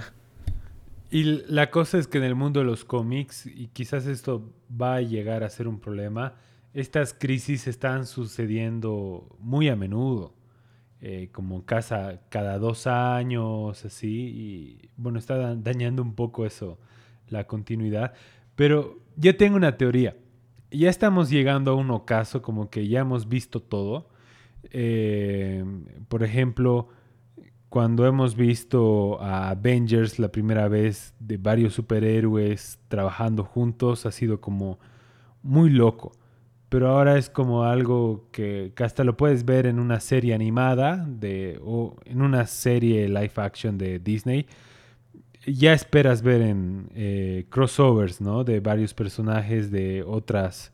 Y la cosa es que en el mundo de los cómics, y quizás esto va a llegar a ser un problema, estas crisis están sucediendo muy a menudo, eh, como casa cada dos años, así, y bueno, está dañando un poco eso, la continuidad. Pero ya tengo una teoría. Ya estamos llegando a un ocaso como que ya hemos visto todo. Eh, por ejemplo, cuando hemos visto a Avengers la primera vez de varios superhéroes trabajando juntos, ha sido como muy loco. Pero ahora es como algo que, hasta lo puedes ver en una serie animada de, o en una serie live action de Disney. Ya esperas ver en eh, crossovers ¿no? de varios personajes de otras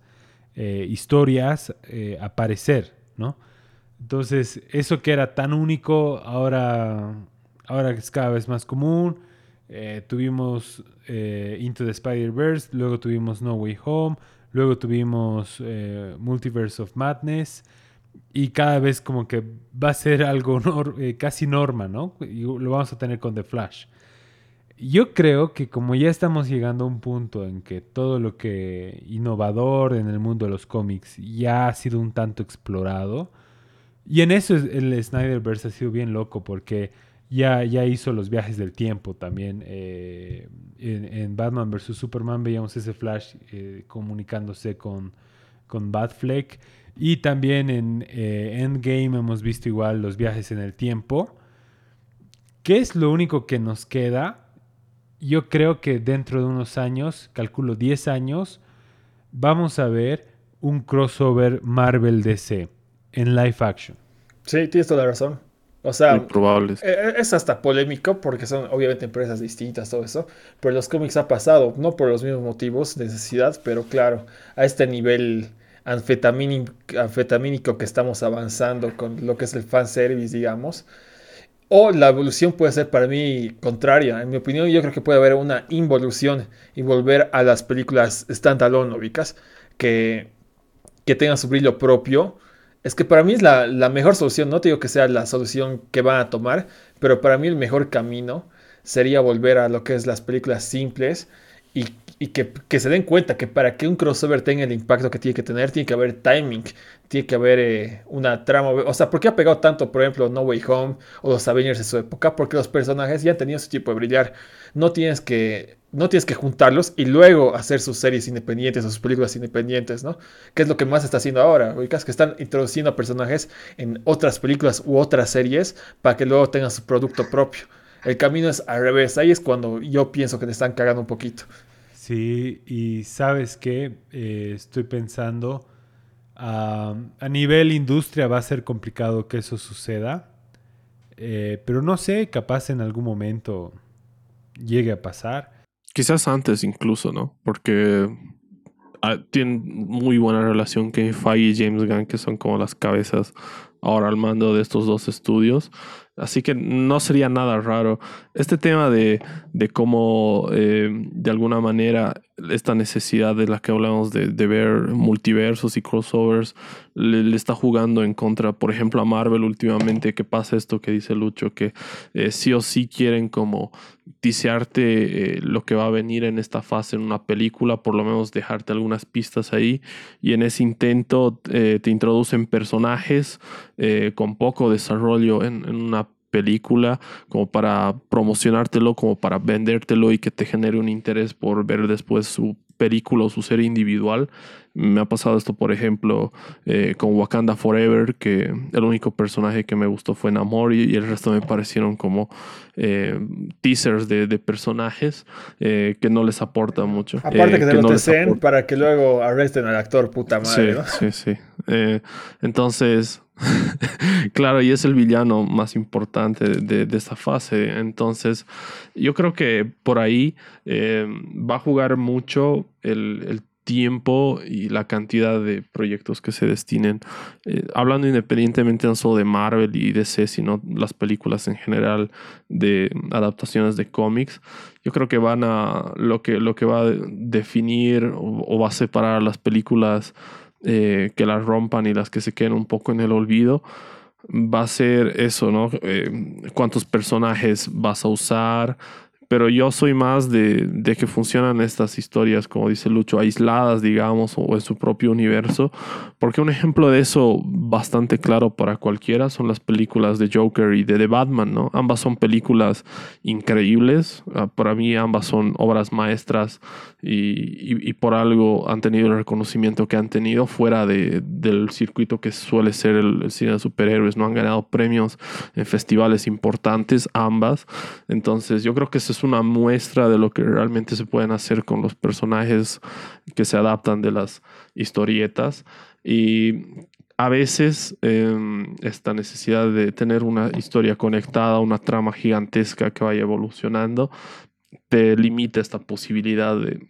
eh, historias eh, aparecer. ¿no? Entonces, eso que era tan único, ahora, ahora es cada vez más común. Eh, tuvimos eh, Into the Spider-Verse, luego tuvimos No Way Home, luego tuvimos eh, Multiverse of Madness. Y cada vez como que va a ser algo casi norma, ¿no? Y lo vamos a tener con The Flash. Yo creo que como ya estamos llegando a un punto en que todo lo que innovador en el mundo de los cómics ya ha sido un tanto explorado, y en eso el Snyderverse ha sido bien loco porque ya, ya hizo los viajes del tiempo también. Eh, en, Batman vs. Superman veíamos ese Flash eh, comunicándose con, con Batfleck. Y también en eh, Endgame hemos visto igual los viajes en el tiempo. ¿Qué es lo único que nos queda? Yo creo que dentro de unos años, calculo 10 años, vamos a ver un crossover Marvel DC en live action. Sí, tienes toda la razón. O sea, probable. E, e, es hasta polémico porque son obviamente empresas distintas, todo eso. Pero los cómics ha pasado, no por los mismos motivos, necesidad, pero claro, a este nivel anfetamínico que estamos avanzando con lo que es el fanservice, digamos. O la evolución puede ser para mí contraria. En mi opinión, yo creo que puede haber una involución y volver a las películas standalone, ubicas, que, que tengan su brillo propio es que para mí es la, mejor solución, no te digo que sea la solución que van a tomar, pero para mí el mejor camino sería volver a lo que es las películas simples y, que, se den cuenta que para que un crossover tenga el impacto que tiene que tener, tiene que haber timing, tiene que haber eh, una trama. O sea, ¿por qué ha pegado tanto, por ejemplo, No Way Home o los Avengers en su época? Porque los personajes ya han tenido su tipo de brillar. No tienes que no tienes que juntarlos y luego hacer sus series independientes o sus películas independientes, ¿no? Que es lo que más está haciendo ahora, ubicas que están introduciendo personajes en otras películas u otras series para que luego tengan su producto propio. El camino es al revés, ahí es cuando yo pienso que te están cagando un poquito. Sí, y sabes que eh, estoy pensando, a nivel industria va a ser complicado que eso suceda, eh, pero no sé, capaz en algún momento llegue a pasar. Quizás antes incluso, ¿no? Porque ah, tienen muy buena relación que Feige y James Gunn, que son como las cabezas ahora al mando de estos dos estudios. Así que no sería nada raro. Este tema de, de cómo, eh, de alguna manera, esta necesidad de la que hablamos de, ver multiversos y crossovers le, está jugando en contra, por ejemplo, a Marvel últimamente, que pasa esto que dice Lucho, que eh, sí o sí quieren como tisearte eh, lo que va a venir en esta fase en una película, por lo menos dejarte algunas pistas ahí, y en ese intento te introducen personajes con poco desarrollo en, en una película como para promocionártelo, como para vendértelo y que te genere un interés por ver después su película o su serie individual. Me ha pasado esto, por ejemplo, eh, con Wakanda Forever, que el único personaje que me gustó fue Namori y el resto me parecieron como eh, teasers de, personajes eh, que no les aporta mucho. Aparte que te lo no para que luego arresten al actor, puta madre. Sí, sí, sí. entonces, claro, y es el villano más importante de, de, esta fase. Entonces, yo creo que por ahí va a jugar mucho el, tiempo y la cantidad de proyectos que se destinen, eh, hablando independientemente no solo de Marvel y DC, sino las películas en general de adaptaciones de cómics, yo creo que van a, lo que, lo que va a definir o, va a separar las películas eh, que las rompan y las que se queden un poco en el olvido, va a ser eso, ¿no? Eh, ¿Cuántos personajes vas a usar? Pero yo soy más de, de, que funcionan estas historias, como dice Lucho, aisladas, digamos, o en su propio universo, porque un ejemplo de eso bastante claro para cualquiera son las películas de Joker y de The Batman, ¿no? Ambas son películas increíbles, ah, para mí ambas son obras maestras y, y, por algo han tenido el reconocimiento que han tenido fuera de, del circuito que suele ser el, el cine de superhéroes, ¿no? Han ganado premios en festivales importantes, ambas, entonces yo creo que eso es una muestra de lo que realmente se pueden hacer con los personajes que se adaptan de las historietas. Y a veces em, esta necesidad de tener una historia conectada, una trama gigantesca que vaya evolucionando, te limita esta posibilidad de,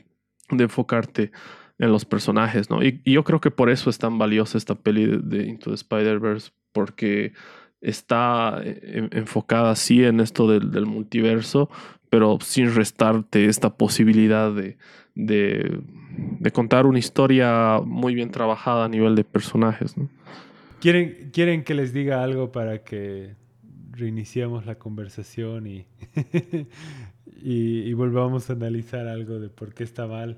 enfocarte en los personajes, ¿no? Y, yo creo que por eso es tan valiosa esta peli de, Into the Spider-Verse, porque está eh, enfocada así en esto del, multiverso, pero sin restarte esta posibilidad de, de, contar una historia muy bien trabajada a nivel de personajes. ¿Quieren, ¿Quieren que les diga algo para que reiniciemos la conversación y, y, volvamos a analizar algo de por qué está mal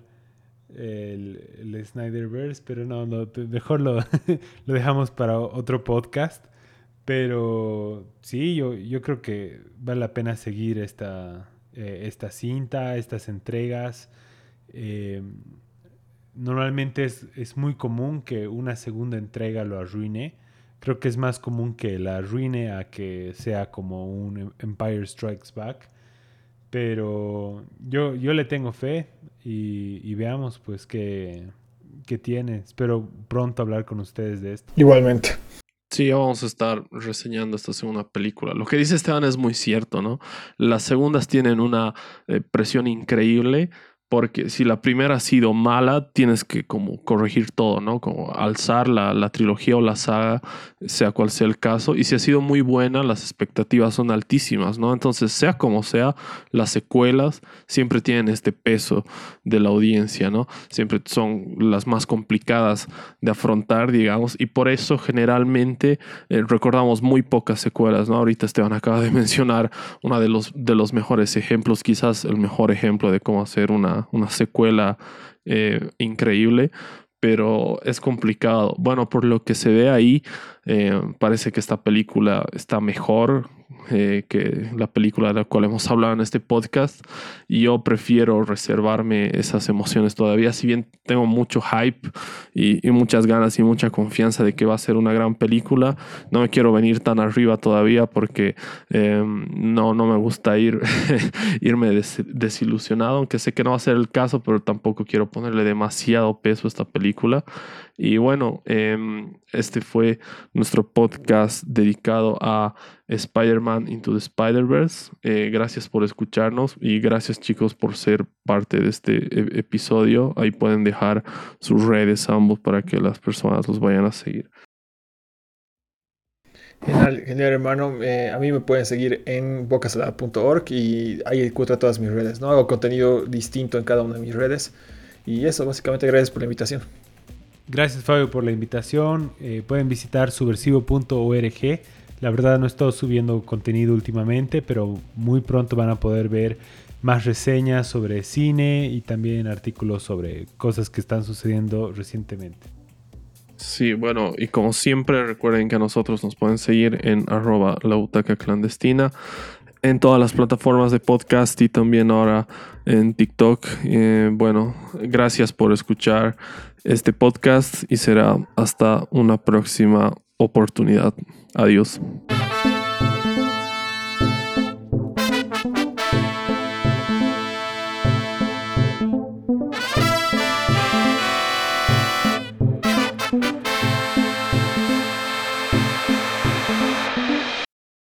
el, el Snyderverse? Pero no, mejor lo, lo dejamos para otro podcast. Pero sí, yo, yo creo que vale la pena seguir esta, eh, esta cinta, estas entregas. Eh, normalmente es, muy común que una segunda entrega lo arruine. Creo que es más común que la arruine a que sea como un Empire Strikes Back. Pero yo, yo le tengo fe y, veamos pues qué, qué tiene. Espero pronto hablar con ustedes de esto. Igualmente. Sí, vamos a estar reseñando esta segunda película. Lo que dice Esteban es muy cierto, ¿no? Las segundas tienen una eh, presión increíble porque si la primera ha sido mala, tienes que como corregir todo, ¿no? Como alzar la, la, trilogía o la saga, sea cual sea el caso. Y si ha sido muy buena, las expectativas son altísimas, ¿no? Entonces, sea como sea, las secuelas siempre tienen este peso de la audiencia, ¿no? Siempre son las más complicadas de afrontar, digamos, y por eso generalmente eh, recordamos muy pocas secuelas, ¿no? Ahorita Esteban acaba de mencionar uno de los, de los mejores ejemplos, quizás el mejor ejemplo de cómo hacer una una, secuela eh, increíble, pero es complicado. Bueno, por lo que se ve ahí, eh, parece que esta película está mejor eh, que la película de la cual hemos hablado en este podcast. Y yo prefiero reservarme esas emociones todavía, si bien tengo mucho hype y, muchas ganas y mucha confianza de que va a ser una gran película. No me quiero venir tan arriba todavía porque em, no, no me gusta ir, irme desilusionado, aunque sé que no va a ser el caso, pero tampoco quiero ponerle demasiado peso a esta película. Y bueno, em, este fue nuestro podcast dedicado a Spider-Man Into the Spider-Verse. Eh, gracias por escucharnos y gracias chicos por ser parte de este e-, episodio. Ahí pueden dejar sus redes ambos para que las personas los vayan a seguir. Genial, genial hermano. Eh, a mí me pueden seguir en bocasalada.org y ahí encuentro todas mis redes. ¿no? Hago contenido distinto en cada una de mis redes. Y eso, básicamente, gracias por la invitación. Gracias Fabio por la invitación. Eh, pueden visitar subversivo.org. La verdad no he estado subiendo contenido últimamente, pero muy pronto van a poder ver más reseñas sobre cine y también artículos sobre cosas que están sucediendo recientemente. Sí, bueno, y como siempre recuerden que a nosotros nos pueden seguir en arroba la clandestina en todas las plataformas de podcast y también ahora en TikTok. Eh, bueno, gracias por escuchar este podcast y será hasta una próxima oportunidad. Adiós.